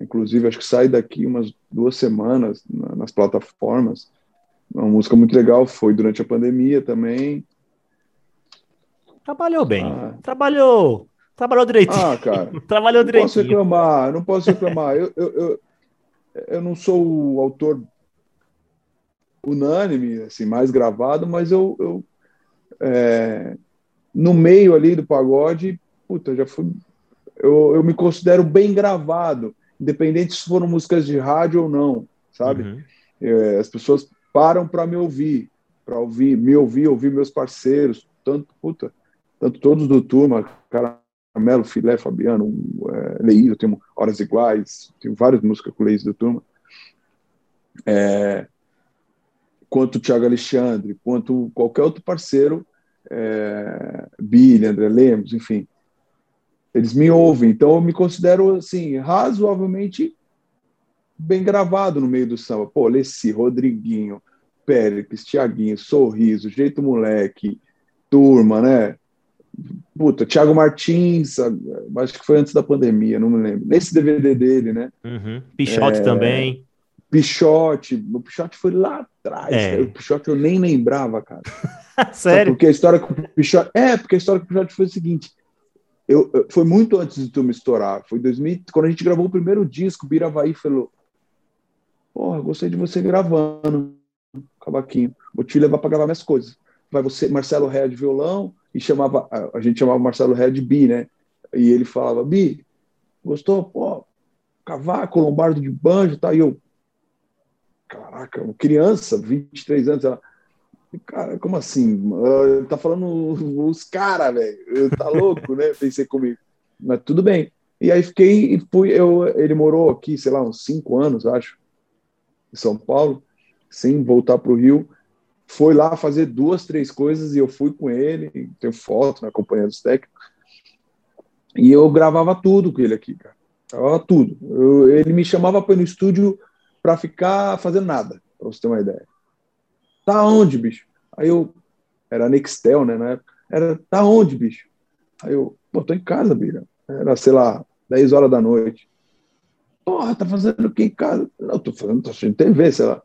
Inclusive, acho que sai daqui umas duas semanas nas plataformas. Uma música muito legal, foi durante a pandemia também. Trabalhou bem. Ah. Trabalhou. Trabalhou direitinho. Ah, cara. Trabalhou direitinho. Não posso reclamar, não posso reclamar. eu, eu, eu, eu não sou o autor unânime, assim, mais gravado, mas eu, eu é, no meio ali do pagode, puta, já fui. Eu, eu me considero bem gravado independente se foram músicas de rádio ou não, sabe? Uhum. É, as pessoas param para me ouvir, para ouvir, me ouvir, ouvir meus parceiros, tanto, puta, tanto todos do turma, Caramelo, Filé, Fabiano, é, Leís, eu tenho Horas Iguais, tenho várias músicas com Leís do turma. É, quanto o Thiago Alexandre, quanto qualquer outro parceiro, é, Billy, André Lemos, enfim. Eles me ouvem, então eu me considero assim razoavelmente bem gravado no meio do samba. Pô, Leci, Rodriguinho, Pérez, Tiaguinho, Sorriso, Jeito Moleque, Turma, né? Puta, Thiago Martins, acho que foi antes da pandemia, não me lembro. Nesse DVD dele, né? Uhum. Pichote é... também. Pichote, o Pichote foi lá atrás. É. O Pichote eu nem lembrava, cara. Sério? Porque a história com o Pichote. É, porque a história com o Pichote foi o seguinte: eu, foi muito antes de tu me estourar. Foi 2000, quando a gente gravou o primeiro disco, Biravaí falou: Porra, gostei de você gravando, cavaquinho. Vou te levar para gravar minhas coisas. Vai você, Marcelo Red violão, e chamava, a gente chamava Marcelo Red Bi, né? E ele falava: Bi, gostou? Pô, cavaco, lombardo de banjo tal. E eu, caraca, criança, 23 anos, ela, Cara, como assim? Tá falando os caras, velho. Tá louco, né? Pensei comigo. Mas tudo bem. E aí fiquei e fui. Eu, ele morou aqui, sei lá, uns cinco anos, acho, em São Paulo, sem voltar para o Rio. Foi lá fazer duas, três coisas e eu fui com ele. Tenho foto, né, acompanhando os técnicos. E eu gravava tudo com ele aqui, cara. Gravava tudo. Eu, ele me chamava para ir no estúdio para ficar fazendo nada, para você ter uma ideia. Tá onde, bicho? Aí eu, era Nextel, né, na época, era, tá onde, bicho? Aí eu, pô, tô em casa, Bira. Era, sei lá, 10 horas da noite. Porra, tá fazendo o que em casa? Não, tô fazendo, tô assistindo TV, sei lá.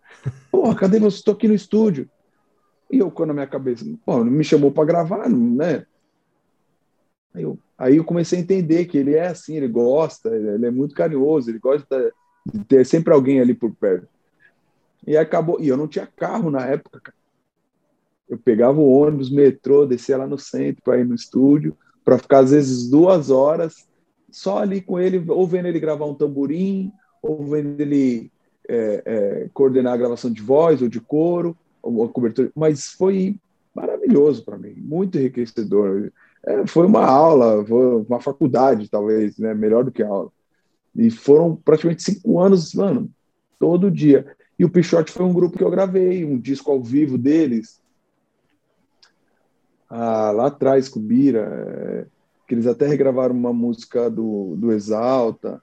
Porra, cadê você? Tô aqui no estúdio. E eu, quando na minha cabeça, pô, me chamou para gravar, né? Aí eu, aí eu comecei a entender que ele é assim, ele gosta, ele é muito carinhoso, ele gosta de ter sempre alguém ali por perto. E acabou, e eu não tinha carro na época, cara. Eu pegava o ônibus, metrô, descia lá no centro para ir no estúdio, para ficar às vezes duas horas só ali com ele, ou vendo ele gravar um tamborim, ou vendo ele é, é, coordenar a gravação de voz ou de coro, uma cobertura, mas foi maravilhoso para mim, muito enriquecedor. É, foi uma aula, foi uma faculdade, talvez, né? melhor do que aula. E foram praticamente cinco anos, mano, todo dia. E o Pichote foi um grupo que eu gravei, um disco ao vivo deles. Ah, lá atrás, com o Bira, é, que eles até regravaram uma música do, do Exalta.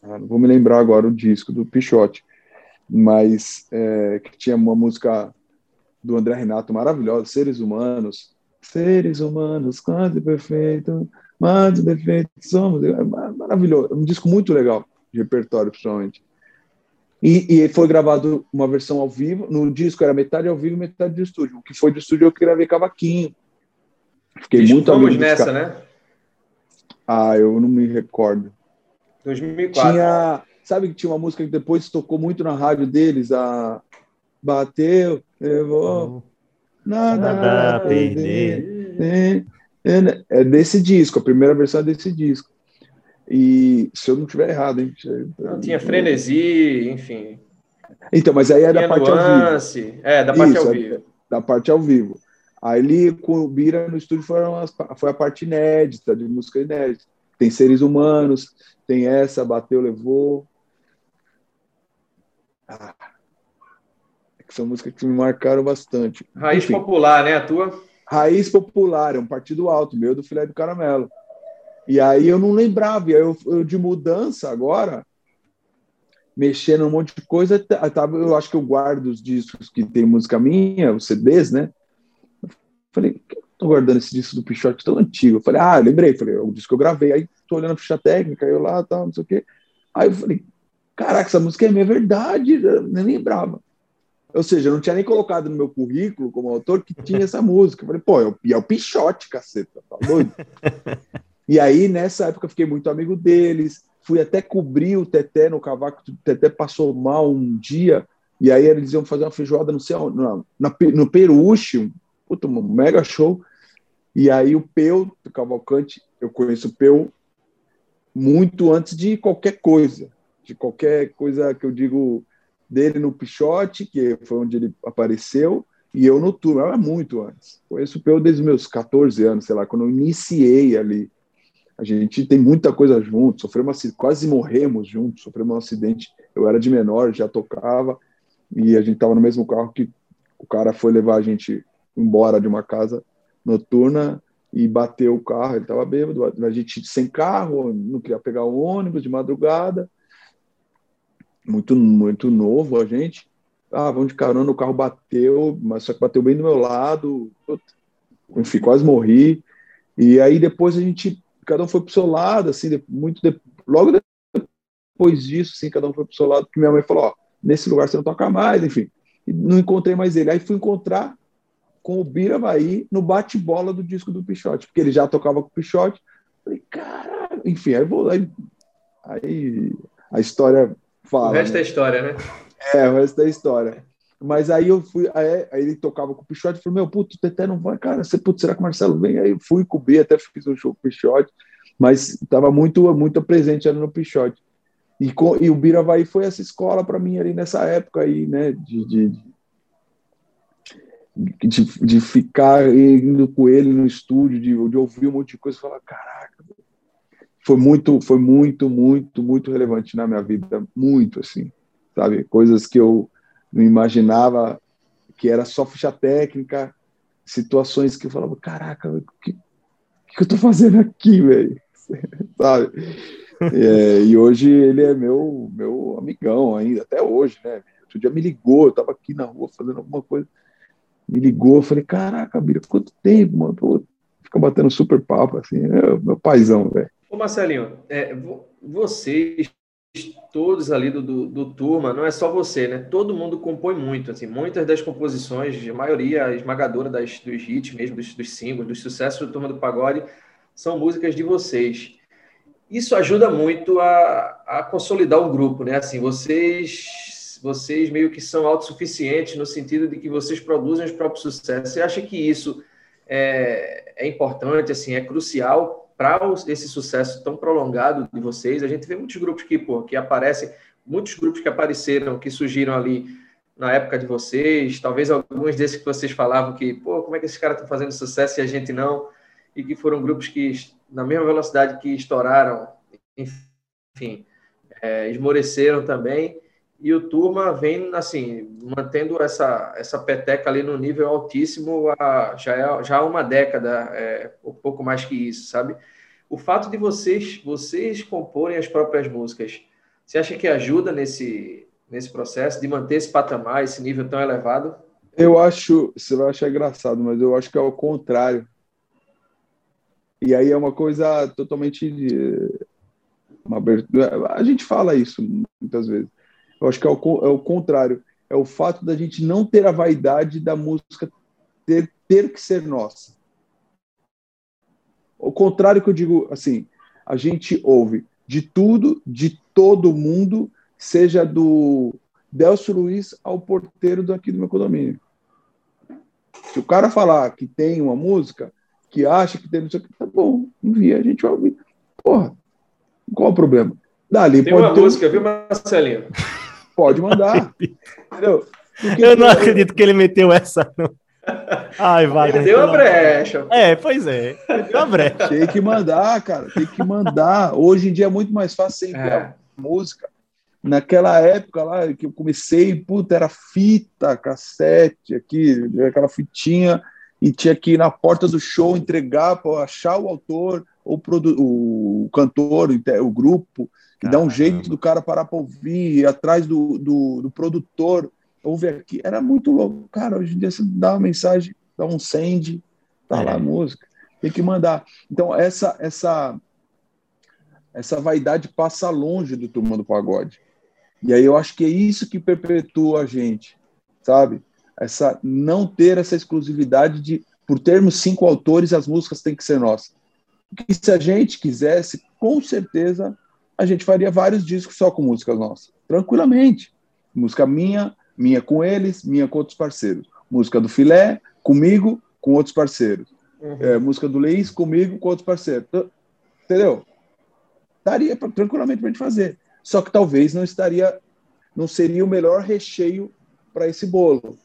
Ah, não vou me lembrar agora o disco do Pichote mas é, que tinha uma música do André Renato maravilhosa, Seres Humanos. Seres humanos, quase perfeito, mas defeito somos. É maravilhoso, um disco muito legal, de repertório, principalmente. E, e, foi gravado uma versão ao vivo. No disco era metade ao vivo, metade de estúdio. O que foi de estúdio eu gravei cavaquinho. Fiquei Bicho, muito Vamos nessa, né? Ah, eu não me recordo. 2004. Tinha, Sabe que tinha uma música que depois tocou muito na rádio deles, a Bateu, levou, nada, nada a perder. É, é, é desse disco, a primeira versão é desse disco. E se eu não tiver errado, hein? Não, tinha frenesi, enfim. Então, mas aí é da parte nuance. ao vivo. É, da parte Isso, ao vivo. Da parte ao vivo. Aí ele com o Bira no estúdio foram as, foi a parte inédita, de música inédita. Tem seres humanos, tem essa, bateu, levou. Ah, é que são músicas que me marcaram bastante. Raiz Enfim, Popular, né? A tua? Raiz Popular, é um partido alto, meu do Filé do Caramelo. E aí eu não lembrava, e aí eu, eu de mudança agora, mexendo um monte de coisa, tava, eu acho que eu guardo os discos que tem música minha, os CDs, né? Eu falei, por que eu tô guardando esse disco do Pichote tão antigo? Eu falei, ah, lembrei, falei, é o disco que eu gravei, aí tô olhando a ficha técnica, eu lá, tal, não sei o quê. Aí eu falei, Caraca, essa música é minha verdade, eu nem lembrava. Ou seja, eu não tinha nem colocado no meu currículo como autor que tinha essa música. Eu falei, pô, é o, é o Pichote, caceta, tá doido? e aí, nessa época, fiquei muito amigo deles, fui até cobrir o Teté no cavaco, o Teté passou mal um dia, e aí eles iam fazer uma feijoada, não sei onde, no, no Peruche, puta, um mega show, e aí o Peu, do Cavalcante, eu conheço o Peu muito antes de qualquer coisa. De qualquer coisa que eu digo dele no Pichote, que foi onde ele apareceu, e eu no turno, era muito antes. Conheço o Peu desde meus 14 anos, sei lá, quando eu iniciei ali. A gente tem muita coisa junto, sofremos, quase morremos juntos, sofremos um acidente. Eu era de menor, já tocava, e a gente estava no mesmo carro que o cara foi levar a gente embora de uma casa noturna e bateu o carro, ele estava bêbado, a gente sem carro, não queria pegar o ônibus de madrugada, muito, muito novo a gente. Ah, vamos de carona, o carro bateu, mas só que bateu bem do meu lado. Enfim, quase morri. E aí depois a gente, cada um foi pro seu lado, assim, muito de, logo depois disso, assim, cada um foi pro seu lado, porque minha mãe falou, ó, nesse lugar você não toca mais, enfim. E não encontrei mais ele. Aí fui encontrar com o Bira Bahia no bate-bola do disco do Pichote, porque ele já tocava com o Pichote. Falei, caralho, enfim, aí vou aí, aí a história Fala, o resto né? é história, né? É, o resto é história. Mas aí eu fui, aí, aí ele tocava com o Pichote falou: Meu, puto, o Teté não vai, cara. Você, putz, será que o Marcelo vem? Aí eu fui cobrir, até fiz um show com o Pichote, mas estava muito, muito presente ali no Pichote. E, com, e o Biravaí foi essa escola para mim ali nessa época aí, né? De, de, de, de, ficar indo com ele no estúdio, de, de ouvir um monte de coisa e falar: Caraca, foi muito, foi muito, muito, muito relevante na minha vida, muito assim, sabe? Coisas que eu não imaginava que era só ficha técnica, situações que eu falava, caraca, o que, que eu tô fazendo aqui, velho? sabe? É, e hoje ele é meu meu amigão ainda, até hoje, né? outro dia me ligou, eu tava aqui na rua fazendo alguma coisa, me ligou, eu falei, caraca, Bira, quanto tempo, mano? Pô, fica batendo super papo, assim, é meu paizão, velho. Ô Marcelinho, é, vocês todos ali do, do, do, Turma, não é só você, né? Todo mundo compõe muito, assim, muitas das composições, a maioria esmagadora das, dos hits mesmo, dos, dos singles, dos sucessos do Turma do Pagode, são músicas de vocês. Isso ajuda muito a, a consolidar o grupo, né? Assim, vocês, vocês meio que são autossuficientes no sentido de que vocês produzem os próprios sucessos. Você acha que isso é, é importante, assim, é crucial para esse sucesso tão prolongado de vocês, a gente vê muitos grupos que, pô, que aparecem, muitos grupos que apareceram, que surgiram ali na época de vocês, talvez alguns desses que vocês falavam que, pô, como é que esses caras estão fazendo sucesso e a gente não, e que foram grupos que, na mesma velocidade que estouraram, enfim, é, esmoreceram também, e o Turma vem, assim, mantendo essa, essa peteca ali no nível altíssimo já, é, já há uma década, é, um pouco mais que isso, sabe? O fato de vocês, vocês comporem as próprias músicas, você acha que ajuda nesse, nesse processo de manter esse patamar, esse nível tão elevado? Eu acho, você vai achar engraçado, mas eu acho que é o contrário. E aí é uma coisa totalmente. Uma abertura. A gente fala isso muitas vezes eu acho que é o, é o contrário. É o fato da gente não ter a vaidade da música ter, ter que ser nossa. O contrário que eu digo, assim, a gente ouve de tudo, de todo mundo, seja do Delcio Luiz ao porteiro daqui do meu condomínio. Se o cara falar que tem uma música, que acha que tem não sei o que, tá bom, envia, a gente vai ouvir. Porra, qual o problema? Dali, tem uma ter... música, viu, Marcelinho? Pode mandar. entendeu? Porque, eu não acredito que ele meteu essa, não. Ai, vai. Ele deu a brecha. É, pois é. Deu a brecha. Tem que mandar, cara. Tem que mandar. Hoje em dia é muito mais fácil sem é. música. Naquela época lá que eu comecei, puta, era fita, cassete aqui, aquela fitinha, e tinha que ir na porta do show entregar para achar o autor, ou o cantor, o grupo, que dá um jeito do cara parar para ouvir, ir atrás do, do, do, produtor, ouvir aqui. Era muito louco. Cara, hoje em dia você dá uma mensagem, dá um send, tá é. lá a música. Tem que mandar. Então, essa, essa, essa vaidade passa longe do Turma do Pagode. E aí eu acho que é isso que perpetua a gente, sabe? Essa não ter essa exclusividade de por termos cinco autores, as músicas têm que ser nossas. Porque se a gente quisesse, com certeza a gente faria vários discos só com músicas nossas, tranquilamente. Música minha, minha com eles, minha com outros parceiros. Música do Filé, comigo, com outros parceiros. Uhum. É, música do Leis, comigo, com outros parceiros. Entendeu? Daria pra, tranquilamente para a gente fazer. Só que talvez não estaria, não seria o melhor recheio para esse bolo.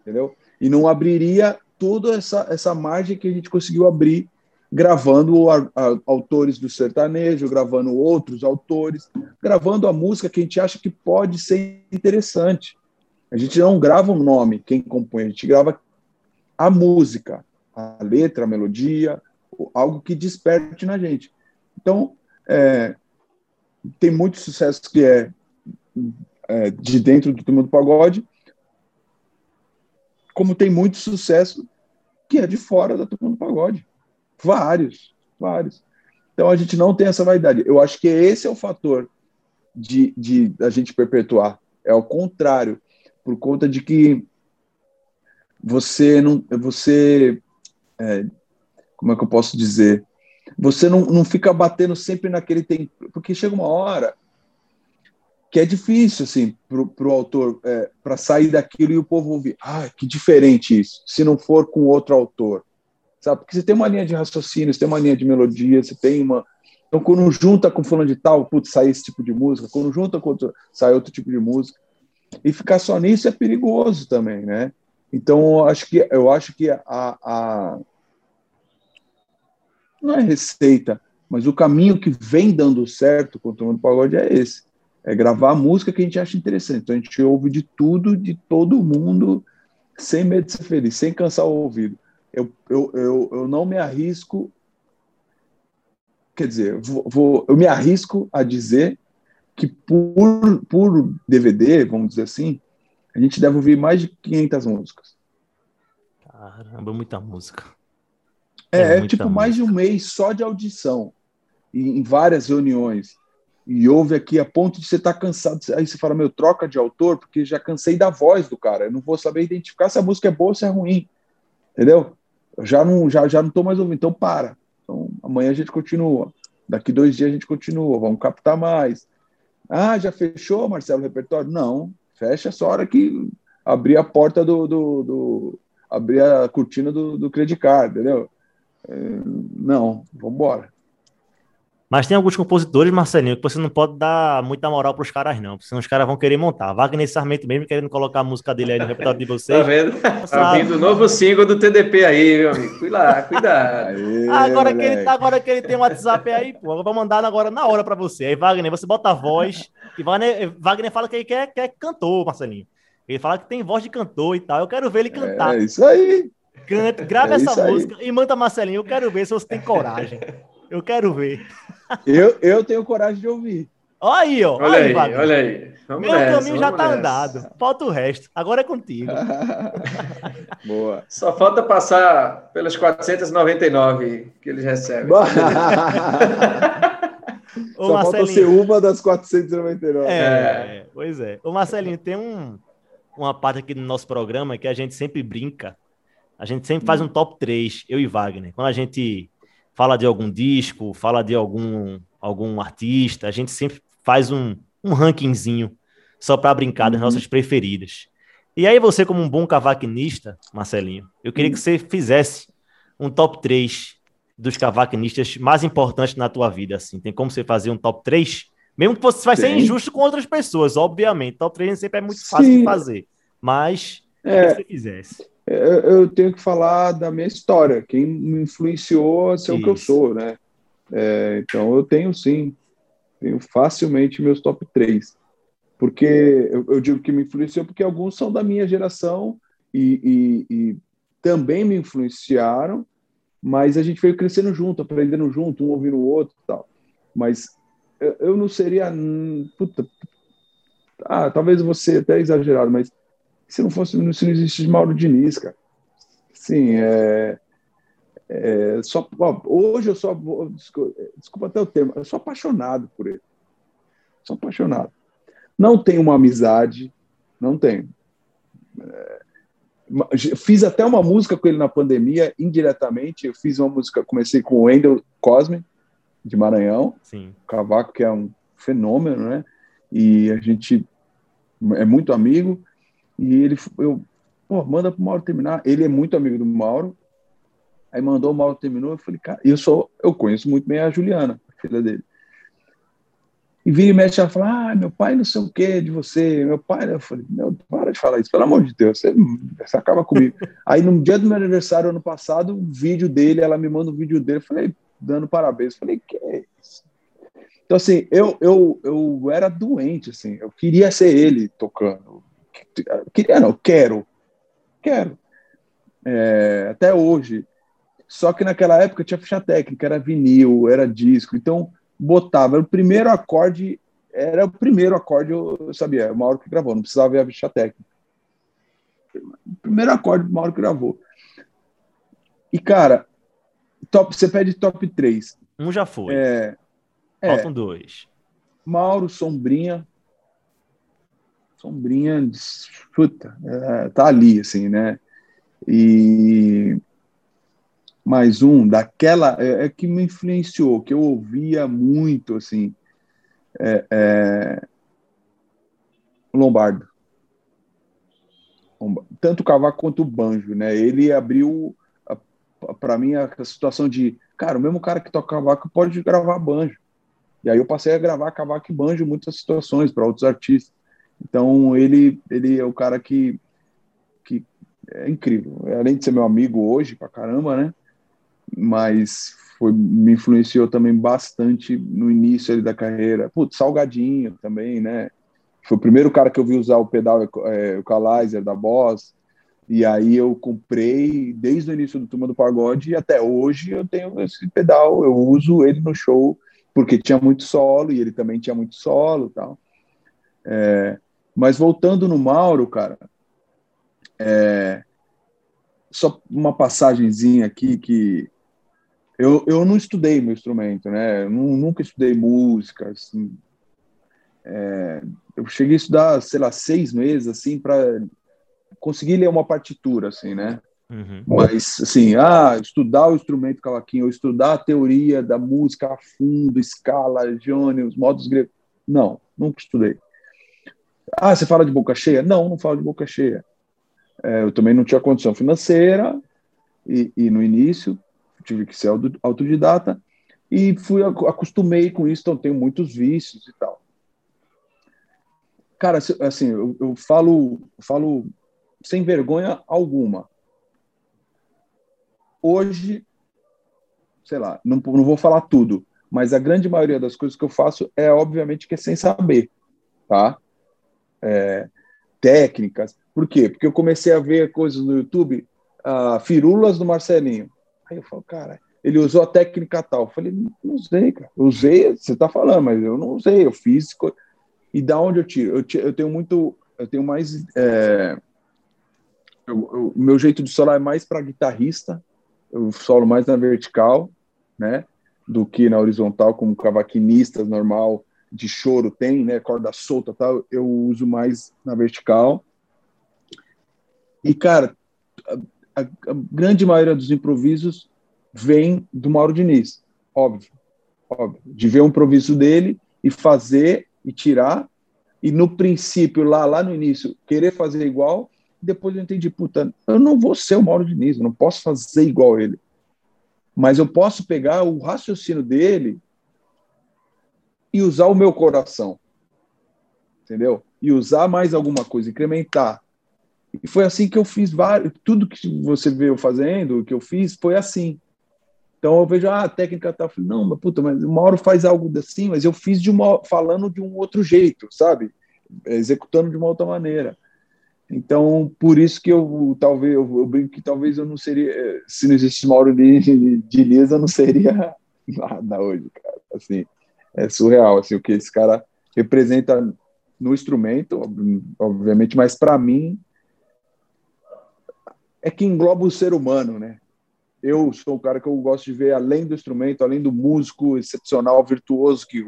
Entendeu? E não abriria toda essa, essa margem que a gente conseguiu abrir gravando a, a, autores do sertanejo, gravando outros autores, gravando a música que a gente acha que pode ser interessante. A gente não grava um nome, quem compõe, a gente grava a música, a letra, a melodia, algo que desperte na gente. Então, é, tem muito sucesso que é, é, de dentro do Turma do Pagode, como tem muito sucesso que é de fora da Turma do Pagode. Vários, vários. Então a gente não tem essa vaidade. Eu acho que esse é o fator de, de a gente perpetuar. É o contrário, por conta de que você não, você, é, como é que eu posso dizer? Você não, não fica batendo sempre naquele tempo, porque chega uma hora que é difícil assim para o autor é, para sair daquilo e o povo ouvir. Ah, que diferente isso. Se não for com outro autor, sabe? Porque você tem uma linha de raciocínio, você tem uma linha de melodia, você tem uma. Então, quando junta com fulano de tal, putz, sai esse tipo de música, quando junta com outro, sai outro tipo de música. E ficar só nisso é perigoso também, né? Então, eu acho que, eu acho que a, a. Não é receita, mas o caminho que vem dando certo com o Tomando Pagode é esse. É gravar a música que a gente acha interessante. Então, a gente ouve de tudo, de todo mundo, sem medo de ser feliz, sem cansar o ouvido eu, eu, eu, eu não me arrisco, quer dizer, vou, vou, eu me arrisco a dizer que por, por DVD, vamos dizer assim, A gente deve ouvir mais de 500 músicas. Caramba, muita música. É, é, tipo mais de um mês só de audição, em, em várias reuniões. E ouve aqui a ponto de você estar tá cansado. Aí você fala, meu, troca de autor, porque já cansei da voz do cara. Eu não vou saber identificar se a música é boa ou se é ruim. Entendeu? Já não, já, já não tô mais ouvindo. Então para. Então amanhã a gente continua. Daqui dois dias a gente continua. Vamos captar mais. Ah, já fechou, Marcelo, o repertório? Não. Fecha só hora que abrir a porta do. do, do abrir a cortina do, do credit card, entendeu? É, não, vamos embora. Mas tem alguns compositores, Marcelinho, que você não pode dar muita moral para os caras, não, senão os caras vão querer montar. Wagner Sarmento mesmo querendo colocar a música dele aí no repertório de vocês. tá vendo? Tá vindo o novo single do TDP aí, meu amigo. Cuidado, cuidado. Aê, agora, que ele, agora que ele tem um WhatsApp aí, pô, eu vou mandar agora na hora para você. Aí, Wagner, você bota a voz. E Wagner, Wagner fala que ele quer, quer cantor, Marcelinho. Ele fala que tem voz de cantor e tal. Eu quero ver ele cantar. É isso aí. Cante, grave é essa música aí. e manda Marcelinho. Eu quero ver se você tem coragem. Eu quero ver. Eu, eu tenho coragem de ouvir. Olha aí, ó. Olha aí, aí olha aí. Vamos Meu nessa, caminho já tá nessa. andado. Falta o resto. Agora é contigo. Boa. Só falta passar pelas 499 que eles recebem. Ô, Só falta ser uma das 499. É, é, pois é. Ô, Marcelinho, tem um, uma parte aqui no nosso programa que a gente sempre brinca. A gente sempre faz um top 3, eu e Wagner. Quando a gente fala de algum disco, fala de algum, algum artista, a gente sempre faz um, um rankingzinho só para brincar das uhum. nossas preferidas. E aí você, como um bom cavaquinista, Marcelinho, eu queria que você fizesse um top 3 dos cavaquinistas mais importantes na tua vida, assim. Tem como você fazer um top 3? Mesmo que você vai Sim. ser injusto com outras pessoas, obviamente. Top 3 sempre é muito fácil Sim. de fazer. Mas, é, se você fizesse eu tenho que falar da minha história, quem me influenciou a ser Isso. o que eu sou, né? É, então eu tenho sim, tenho facilmente meus top 3. Porque eu, eu, digo que me influenciou porque alguns são da minha geração e, e, e, também me influenciaram, mas a gente veio crescendo junto, aprendendo junto, um ouvindo o outro e tal. Mas eu, eu não seria. Puta, ah, talvez você até exagerado, mas se não fosse, se não existisse Mauro Diniz, cara. Sim, é, é só, ó, hoje eu sou, desculpa até o termo, eu sou apaixonado por ele. Sou apaixonado. Não tenho uma amizade, não tenho. É, fiz até uma música com ele na pandemia, indiretamente. Eu fiz uma música, comecei com o Wendel Cosme, de Maranhão. Sim. Cavaco, que é um fenômeno, né? E a gente é muito amigo. E ele, eu, pô, manda pro Mauro terminar. Ele é muito amigo do Mauro. Aí mandou o Mauro terminou. Eu falei, cara, eu sou, eu conheço muito bem a Juliana, a filha dele. E vira e mexe, ela fala, ah, meu pai não sei o que de você, meu pai. Eu falei, meu, para de falar isso, pelo amor de Deus, você, você acaba comigo. Aí no dia do meu aniversário, ano passado, o vídeo dele, ela me manda o um vídeo dele, eu falei, dando parabéns. Eu falei, que é isso? Então, assim, eu, eu, eu era doente, assim, eu queria ser ele tocando. Queria não, quero. Quero. É, até hoje. Só que naquela época tinha ficha técnica, era vinil, era disco. Então, botava. O primeiro acorde era o primeiro acorde, eu sabia, o Mauro que gravou, não precisava ver a ficha técnica. O primeiro acorde o Mauro que gravou. E, cara, top, você pede top 3. Um já foi. É, Faltam é, dois. Mauro Sombrinha, sombrinha, puta, é, tá ali, assim, né? E mais um daquela é, é, que me influenciou, que eu ouvia muito, assim, é, é Lombardo. Tanto o cavaco quanto o banjo, né? Ele abriu para mim a, a situação de, cara, o mesmo cara que toca cavaco pode gravar banjo. E aí eu passei a gravar cavaco e banjo em muitas situações para outros artistas. Então, ele, ele é o cara que, que é incrível. Além de ser meu amigo hoje, pra caramba, né? Mas foi, me influenciou também bastante no início da carreira. Putz, Salgadinho também, né? Foi o primeiro cara que eu vi usar o pedal é, equalizer da Boss. E aí eu comprei desde o início do Turma do Pagode e até hoje eu tenho esse pedal, eu uso ele no show porque tinha muito solo e ele também tinha muito solo, tal. É, Mas voltando no Mauro, cara, é, só uma passagenzinha aqui que eu, eu não estudei meu instrumento, né? Eu nunca estudei música, assim. É, eu cheguei a estudar, sei lá, seis meses, assim, para conseguir ler uma partitura, assim, né? Uhum. Mas, assim, ah, estudar o instrumento cavaquinho, ou estudar a teoria da música a fundo, escala, jônio, modos gregos. Não, nunca estudei. Ah, você fala de boca cheia? Não, não falo de boca cheia. É, eu também não tinha condição financeira, e, e, no início tive que ser autodidata, e fui acostumei com isso, então tenho muitos vícios e tal. Cara, assim, eu, eu falo, falo sem vergonha alguma. Hoje, sei lá, não, não vou falar tudo, mas a grande maioria das coisas que eu faço é obviamente que é sem saber, tá? É, técnicas. Por quê? Porque eu comecei a ver coisas no YouTube, uh, firulas do Marcelinho. Aí eu falo, cara, ele usou a técnica tal. Eu falei, não usei, cara. Eu usei, você está falando, mas eu não usei, eu fiz. E da onde eu tiro? Eu, eu tenho muito, eu tenho mais. É, o meu jeito de solar é mais para guitarrista, eu solo mais na vertical, né? Do que na horizontal, como cavaquinista normal de choro tem, né? Corda solta tal, eu uso mais na vertical. E, cara, a, a grande maioria dos improvisos vem do Mauro Diniz, óbvio, óbvio. De ver um improviso dele e fazer e tirar, e no princípio, lá, lá no início, querer fazer igual, depois eu entendi, puta, eu não vou ser o Mauro Diniz, eu não posso fazer igual ele. Mas eu posso pegar o raciocínio dele e usar o meu coração. Entendeu? E usar mais alguma coisa, incrementar. E foi assim que eu fiz vários. Tudo que você veio fazendo, que eu fiz, foi assim. Então eu vejo, ah, a técnica tá. Não, mas puta, mas Mauro faz algo assim, mas eu fiz de uma, falando de um outro jeito, sabe? Executando de uma outra maneira. Então, por isso que eu talvez eu, eu brinco que talvez eu não seria, se não existisse Mauro de, de Lisa, eu não seria nada hoje, cara. Assim, é surreal assim o que esse cara representa no instrumento, obviamente, mas para mim é que engloba o ser humano, né? eu sou um cara que eu gosto de ver além do instrumento, além do músico excepcional, virtuoso que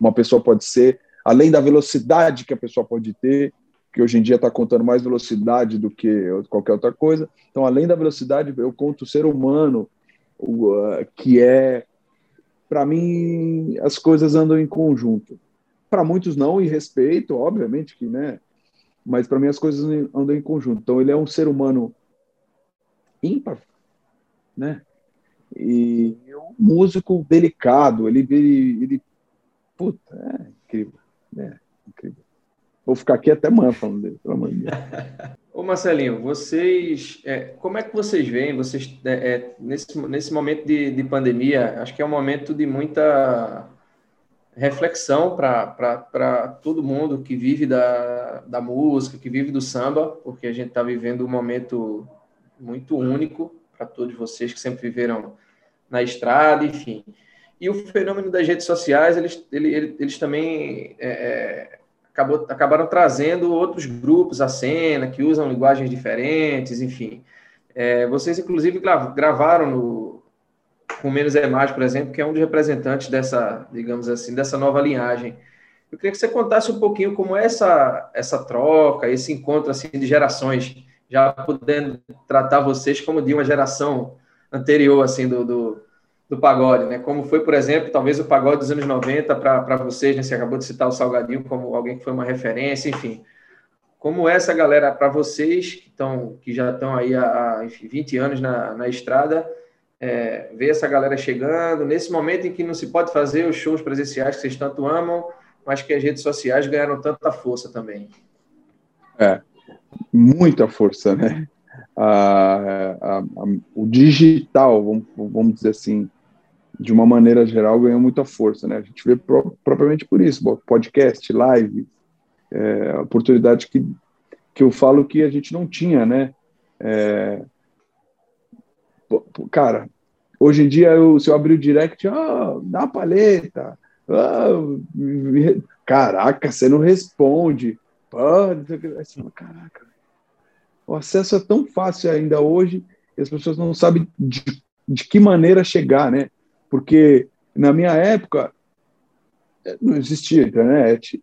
uma pessoa pode ser, além da velocidade que a pessoa pode ter, que hoje em dia está contando mais velocidade do que qualquer outra coisa. Então, além da velocidade, eu conto o ser humano, que é, para mim, as coisas andam em conjunto. Para muitos não, e respeito, obviamente que, né? Mas para mim as coisas andam em conjunto. Então, ele é um ser humano ímpar, né? E um músico delicado, ele, ele, ele puta, é incrível, é incrível. Vou ficar aqui até amanhã falando dele, pelo amor de Deus. Ô Marcelinho, vocês, é, como é que vocês veem, vocês, é, é, nesse, nesse momento de, de pandemia, acho que é um momento de muita reflexão para todo mundo que vive da, da música, que vive do samba, porque a gente está vivendo um momento muito único, para todos vocês que sempre viveram na estrada, enfim. E o fenômeno das redes sociais, eles, eles, eles também é, é, acabou, acabaram trazendo outros grupos à cena, que usam linguagens diferentes, enfim. É, vocês, inclusive, gravaram no, com Menos é Mais, por exemplo, que é um dos representantes dessa, digamos assim, dessa nova linhagem. Eu queria que você contasse um pouquinho como é essa, essa troca, esse encontro assim, de gerações já podendo tratar vocês como de uma geração anterior, assim, do, do, do pagode, né? Como foi, por exemplo, talvez o pagode dos anos 90 para vocês, né? Você acabou de citar o Salgadinho como alguém que foi uma referência, enfim. Como essa galera, para vocês que, estão, que já estão aí há, enfim, 20 anos na, na estrada, é, ver essa galera chegando, nesse momento em que não se pode fazer os shows presenciais que vocês tanto amam, mas que as redes sociais ganharam tanta força também. É, muita força, né? A, a, a, o digital, vamos, vamos, dizer assim, de uma maneira geral, ganhou muita força, né? A gente vê pro, propriamente por isso, podcast, live, é, oportunidade que, que eu falo que a gente não tinha, né? É, cara, hoje em dia, eu, se eu abrir o direct, oh, dá uma paleta, oh, caraca, você não responde fala, caraca, o acesso é tão fácil ainda hoje e as pessoas não sabem de, de que maneira chegar, né? Porque na minha época não existia internet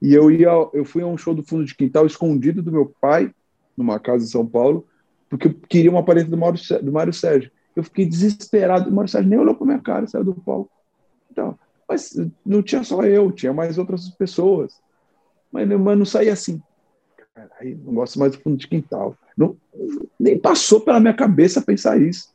e eu ia, eu fui a um show do fundo de quintal escondido do meu pai numa casa em São Paulo porque eu queria uma parede do Mário, do Mário Sérgio. Eu fiquei desesperado. O Mário Sérgio nem olhou para minha cara, saiu do palco. Então, mas não tinha só eu, tinha mais outras pessoas. Mas, mas não saía assim. Aí não gosto mais do fundo de quintal. Não, nem passou pela minha cabeça pensar isso.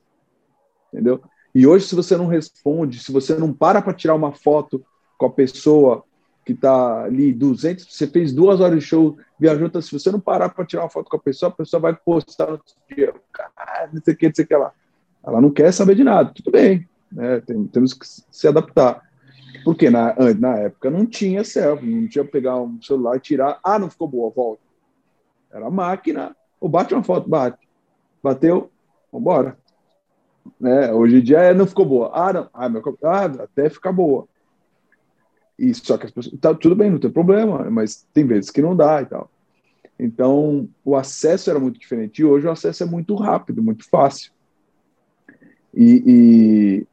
Entendeu? E hoje, se você não responde, se você não para para tirar uma foto com a pessoa que está ali 200, você fez duas horas de show, viajou, então, se você não parar para tirar uma foto com a pessoa, a pessoa vai postar no dia, não sei o que, não sei o que lá. Ela não quer saber de nada, tudo bem, né? Tem, temos que se adaptar. Porque na, na época não tinha selfie, não tinha pegar um celular e tirar, ah, não ficou boa, volta. Era máquina, ou bate uma foto, bate. Bateu, vambora. Né? Hoje em dia é, não ficou boa. Ah, não, ah, meu, ah, até ficar boa. E só que as pessoas, tá, tudo bem, não tem problema, mas tem vezes que não dá e tal. Então, o acesso era muito diferente. E hoje o acesso é muito rápido, muito fácil. E,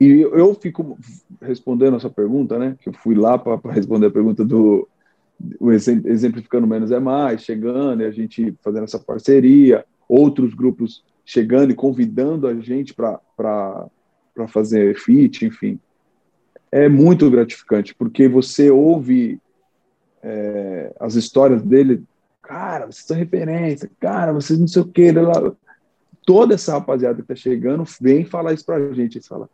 e, e eu fico respondendo essa pergunta, né? Que eu fui lá para responder a pergunta do o exemplificando menos é mais, chegando e a gente fazendo essa parceria, outros grupos chegando e convidando a gente para fazer fit, enfim é muito gratificante, porque você ouve é, as histórias dele, cara, vocês são referência, cara, vocês não sei o que, toda essa rapaziada que tá chegando vem falar isso pra gente, eles falam,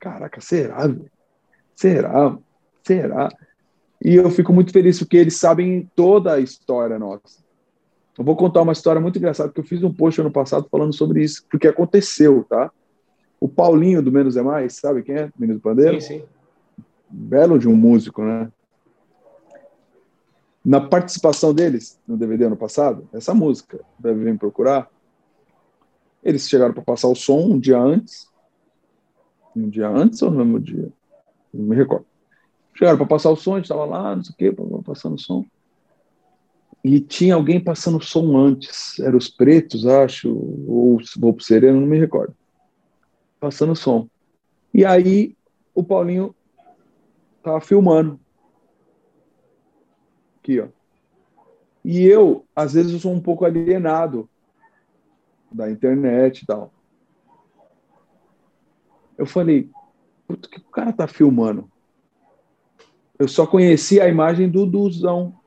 caraca, será, será, será? E eu fico muito feliz porque eles sabem toda a história nossa. Eu vou contar uma história muito engraçada, que eu fiz um post ano passado falando sobre isso, porque aconteceu, tá? O Paulinho do Menos é Mais, sabe quem é? Menino do Pandeiro? Sim, sim. Belo de um músico, né? Na participação deles no DVD ano passado, essa música, deve vir procurar, eles chegaram para passar o som um dia antes. Um dia antes ou no mesmo dia? Não me recordo. Chegaram para passar o som, a gente estava lá, não sei o quê, passando o som. E tinha alguém passando som antes. Eram os pretos, acho, ou o Sereno, não me recordo passando som. E aí o Paulinho tava filmando. Aqui, ó. E eu, às vezes, eu sou um pouco alienado da internet e tal. Eu falei, o que o cara tá filmando? Eu só conhecia a imagem do Duzão.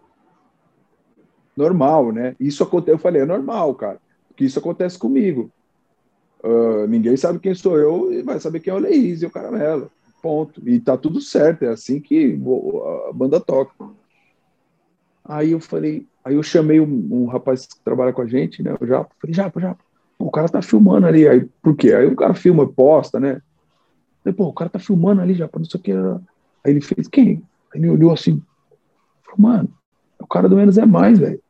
Normal, né? Isso acontece, eu falei, é normal, cara. Porque isso acontece comigo. Uh, ninguém sabe quem sou eu e vai saber quem é o Leís e o Caramelo. Ponto. E tá tudo certo, é assim que a banda toca. Aí eu falei, aí eu chamei um, um rapaz que trabalha com a gente, né? O Japa, falei, Japa, Japa, o cara tá filmando ali. Aí, por quê? Aí o cara filma, posta, né? Falei, pô, o cara tá filmando ali, Japa, não sei o que. Aí ele fez, quem? Aí ele olhou assim, falou, mano, cara do menos é mais, velho.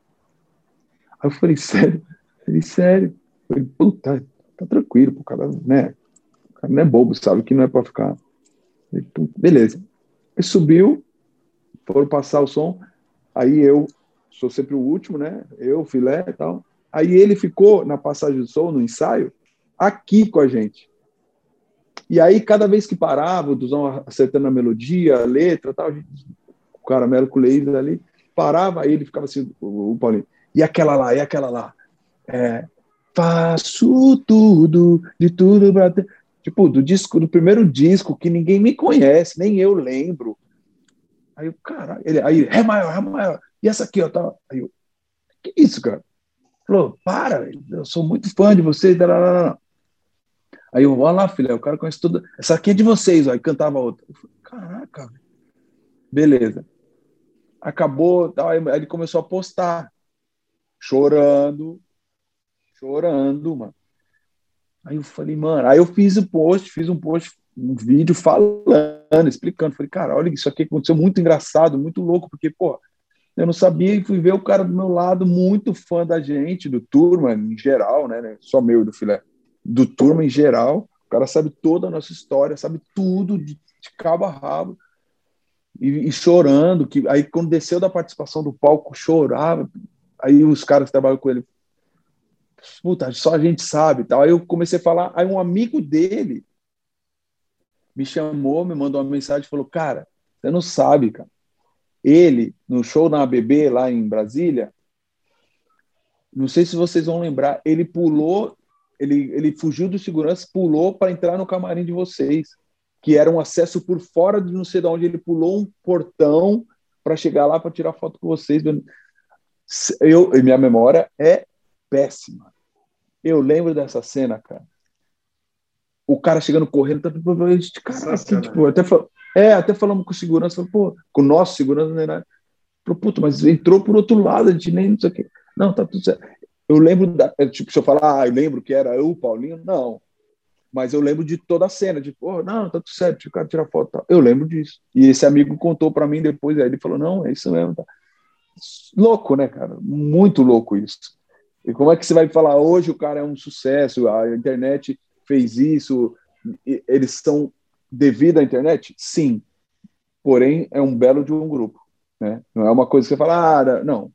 Aí eu falei, sério? Ele, sério. Eu falei, puta, tá tranquilo, o cara, né? O cara não é bobo, sabe que não é para ficar. Beleza. Ele subiu, foram passar o som, aí eu sou sempre o último, né? Eu, filé e tal. Aí ele ficou na passagem do som, no ensaio, aqui com a gente. E aí, cada vez que parava, o Duzão acertando a melodia, a letra tal, gente, o caramelo com o laser ali, parava, aí ele ficava assim, o, o Paulinho, e aquela lá, e aquela lá. É, Faço tudo, de tudo pra ter... Tipo, do disco, do primeiro disco, que ninguém me conhece, nem eu lembro. Aí eu, caralho, ele, aí, Ré maior, Ré maior. E essa aqui, ó, tá. Aí eu, que isso, cara? Falou, para, eu sou muito fã de vocês. Aí eu, olha lá, filha, o cara conhece tudo. Essa aqui é de vocês, ó. E cantava outra. Eu falei, caraca, beleza. Acabou, tal, aí ele começou a postar, chorando, chorando, mano. Aí eu falei, mano, aí eu fiz o um post, fiz um post, um vídeo falando, explicando. Falei, cara, olha, isso aqui aconteceu muito engraçado, muito louco, porque, pô, eu não sabia e fui ver o cara do meu lado, muito fã da gente, do Turma em geral, né? né só meu do filé, do Turma em geral. O cara sabe toda a nossa história, sabe tudo de, de cabo a rabo. E, e, chorando, que aí quando desceu da participação do palco, chorava, aí os caras que trabalham com ele, puta, só a gente sabe, tal. Aí eu comecei a falar, aí um amigo dele me chamou, me mandou uma mensagem falou, cara, você não sabe, cara. Ele, no show na ABB, lá em Brasília, não sei se vocês vão lembrar, ele pulou, ele, ele fugiu do segurança, pulou para entrar no camarim de vocês que era um acesso por fora de não sei de onde ele pulou um portão para chegar lá para tirar foto com vocês. Eu, minha memória é péssima. Eu lembro dessa cena, cara. O cara chegando correndo, tá, cara, assim, tipo, até é, até falamos com o segurança, falou, pô, com o nosso segurança, né? Falou, puta, mas entrou por outro lado, a gente nem não sei o quê. Não, tá tudo certo. Eu lembro, da, tipo, se eu falar, ah, eu lembro que era eu, Paulinho, não mas eu lembro de toda a cena, de, pô, não, tá tudo certo, o cara tirar foto. Tá. Eu lembro disso. E esse amigo contou para mim depois, aí ele falou, não, é isso mesmo. Tá. Louco, né, cara? Muito louco isso. E como é que você vai falar, hoje o cara é um sucesso, a internet fez isso, eles são devido à internet? Sim. Porém, é um belo de um grupo. Né? Não é uma coisa que você fala, ah, não,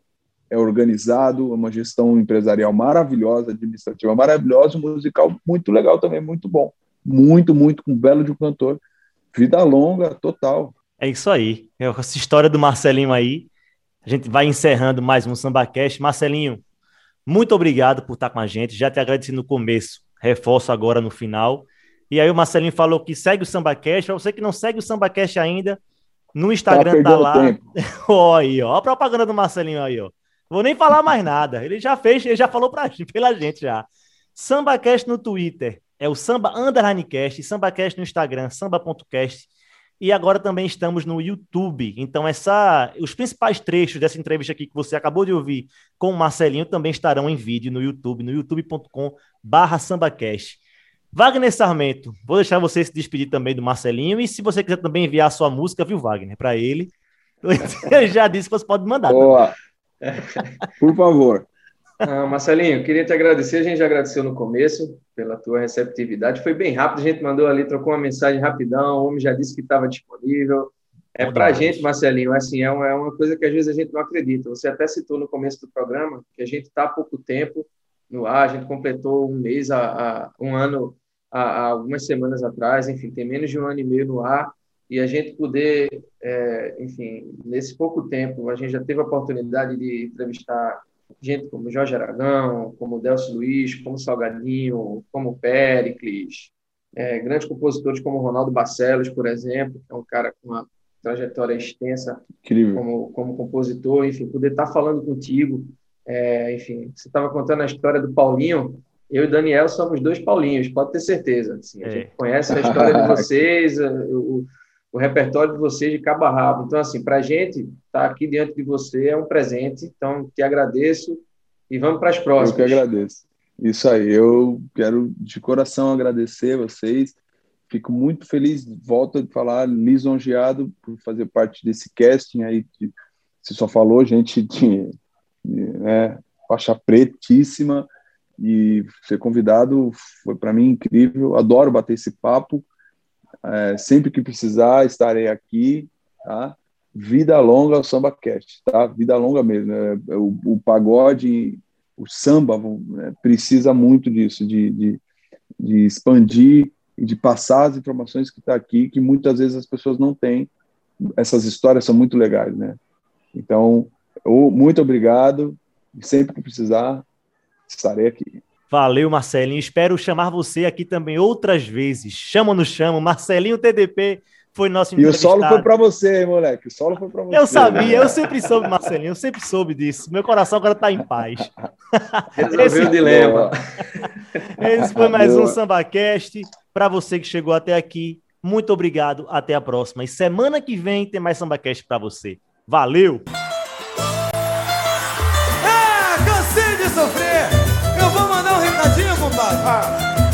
é organizado, é uma gestão empresarial maravilhosa, administrativa maravilhosa, musical muito legal também, muito bom. Muito, muito, com um belo de um cantor. Vida longa, total. É isso aí. É essa história do Marcelinho aí. A gente vai encerrando mais um SambaCast. Marcelinho, muito obrigado por estar com a gente. Já te agradeci no começo, reforço agora no final. E aí o Marcelinho falou que segue o SambaCast. Para você que não segue o SambaCast ainda, no Instagram tá, tá lá. ó, aí, ó. A propaganda do Marcelinho aí, ó. Vou nem falar mais nada. Ele já fez, ele já falou pra, pela gente já. SambaCast no Twitter é o Samba Underline Cast, SambaCast no Instagram, samba.cast. E agora também estamos no YouTube. Então, essa, os principais trechos dessa entrevista aqui que você acabou de ouvir com o Marcelinho também estarão em vídeo no YouTube, no youtube.com/barra SambaCast. Wagner Sarmento, vou deixar você se despedir também do Marcelinho. E se você quiser também enviar a sua música, viu, Wagner, para ele, eu já disse que você pode mandar. Boa. Também. Por favor. Ah, Marcelinho, queria te agradecer. A gente já agradeceu no começo pela tua receptividade. Foi bem rápido, a gente mandou ali, trocou uma mensagem rapidão. O homem já disse que estava disponível. É para a gente, Marcelinho, assim, é uma, é uma coisa que às vezes a gente não acredita. Você até citou no começo do programa que a gente está há pouco tempo no ar, a gente completou um mês, a, a um ano, há, algumas semanas atrás, enfim, tem menos de um ano e meio no ar e a gente poder, é, enfim, nesse pouco tempo, a gente já teve a oportunidade de entrevistar gente como Jorge Aragão, como Delcio Luiz, como Salgadinho, como Pericles, é, grandes compositores como Ronaldo Barcelos, por exemplo, que é um cara com uma trajetória extensa como, como compositor, enfim, poder estar falando contigo, é, enfim, você estava contando a história do Paulinho, eu e Daniel somos dois Paulinhos, pode ter certeza. Assim, a é. gente conhece a história de vocês, o, o repertório de vocês de cabo a rabo. Então, assim, para a gente estar tá aqui diante de você é um presente. Então, te agradeço e vamos para as próximas. Eu que agradeço. Isso aí, eu quero de coração agradecer vocês. Fico muito feliz, volto a falar, lisonjeado por fazer parte desse casting aí. De, você só falou, gente de, de né, faixa pretíssima e ser convidado foi para mim incrível. Adoro bater esse papo é, sempre que precisar, estarei aqui, tá? Vida longa ao samba cast, tá? Vida longa mesmo. Né? O, o pagode, o samba né? precisa muito disso, de, de, de expandir e de passar as informações que está aqui, que muitas vezes as pessoas não têm. Essas histórias são muito legais, né? Então, muito obrigado. Sempre que precisar, estarei aqui. Valeu, Marcelinho. Espero chamar você aqui também outras vezes. Chama ou não chama? Marcelinho TDP foi nosso E o solo foi para você, hein, moleque. O solo foi para você. Eu sabia, eu sempre soube, Marcelinho. Eu sempre soube disso. Meu coração agora está em paz. Resolveu Esse... o dilema. Esse foi mais Boa. um SambaCast. Para você que chegou até aqui, muito obrigado. Até a próxima. E semana que vem tem mais SambaCast para você. Valeu!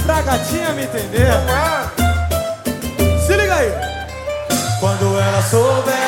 Pra gatinha me entender. Se liga aí. Quando ela souber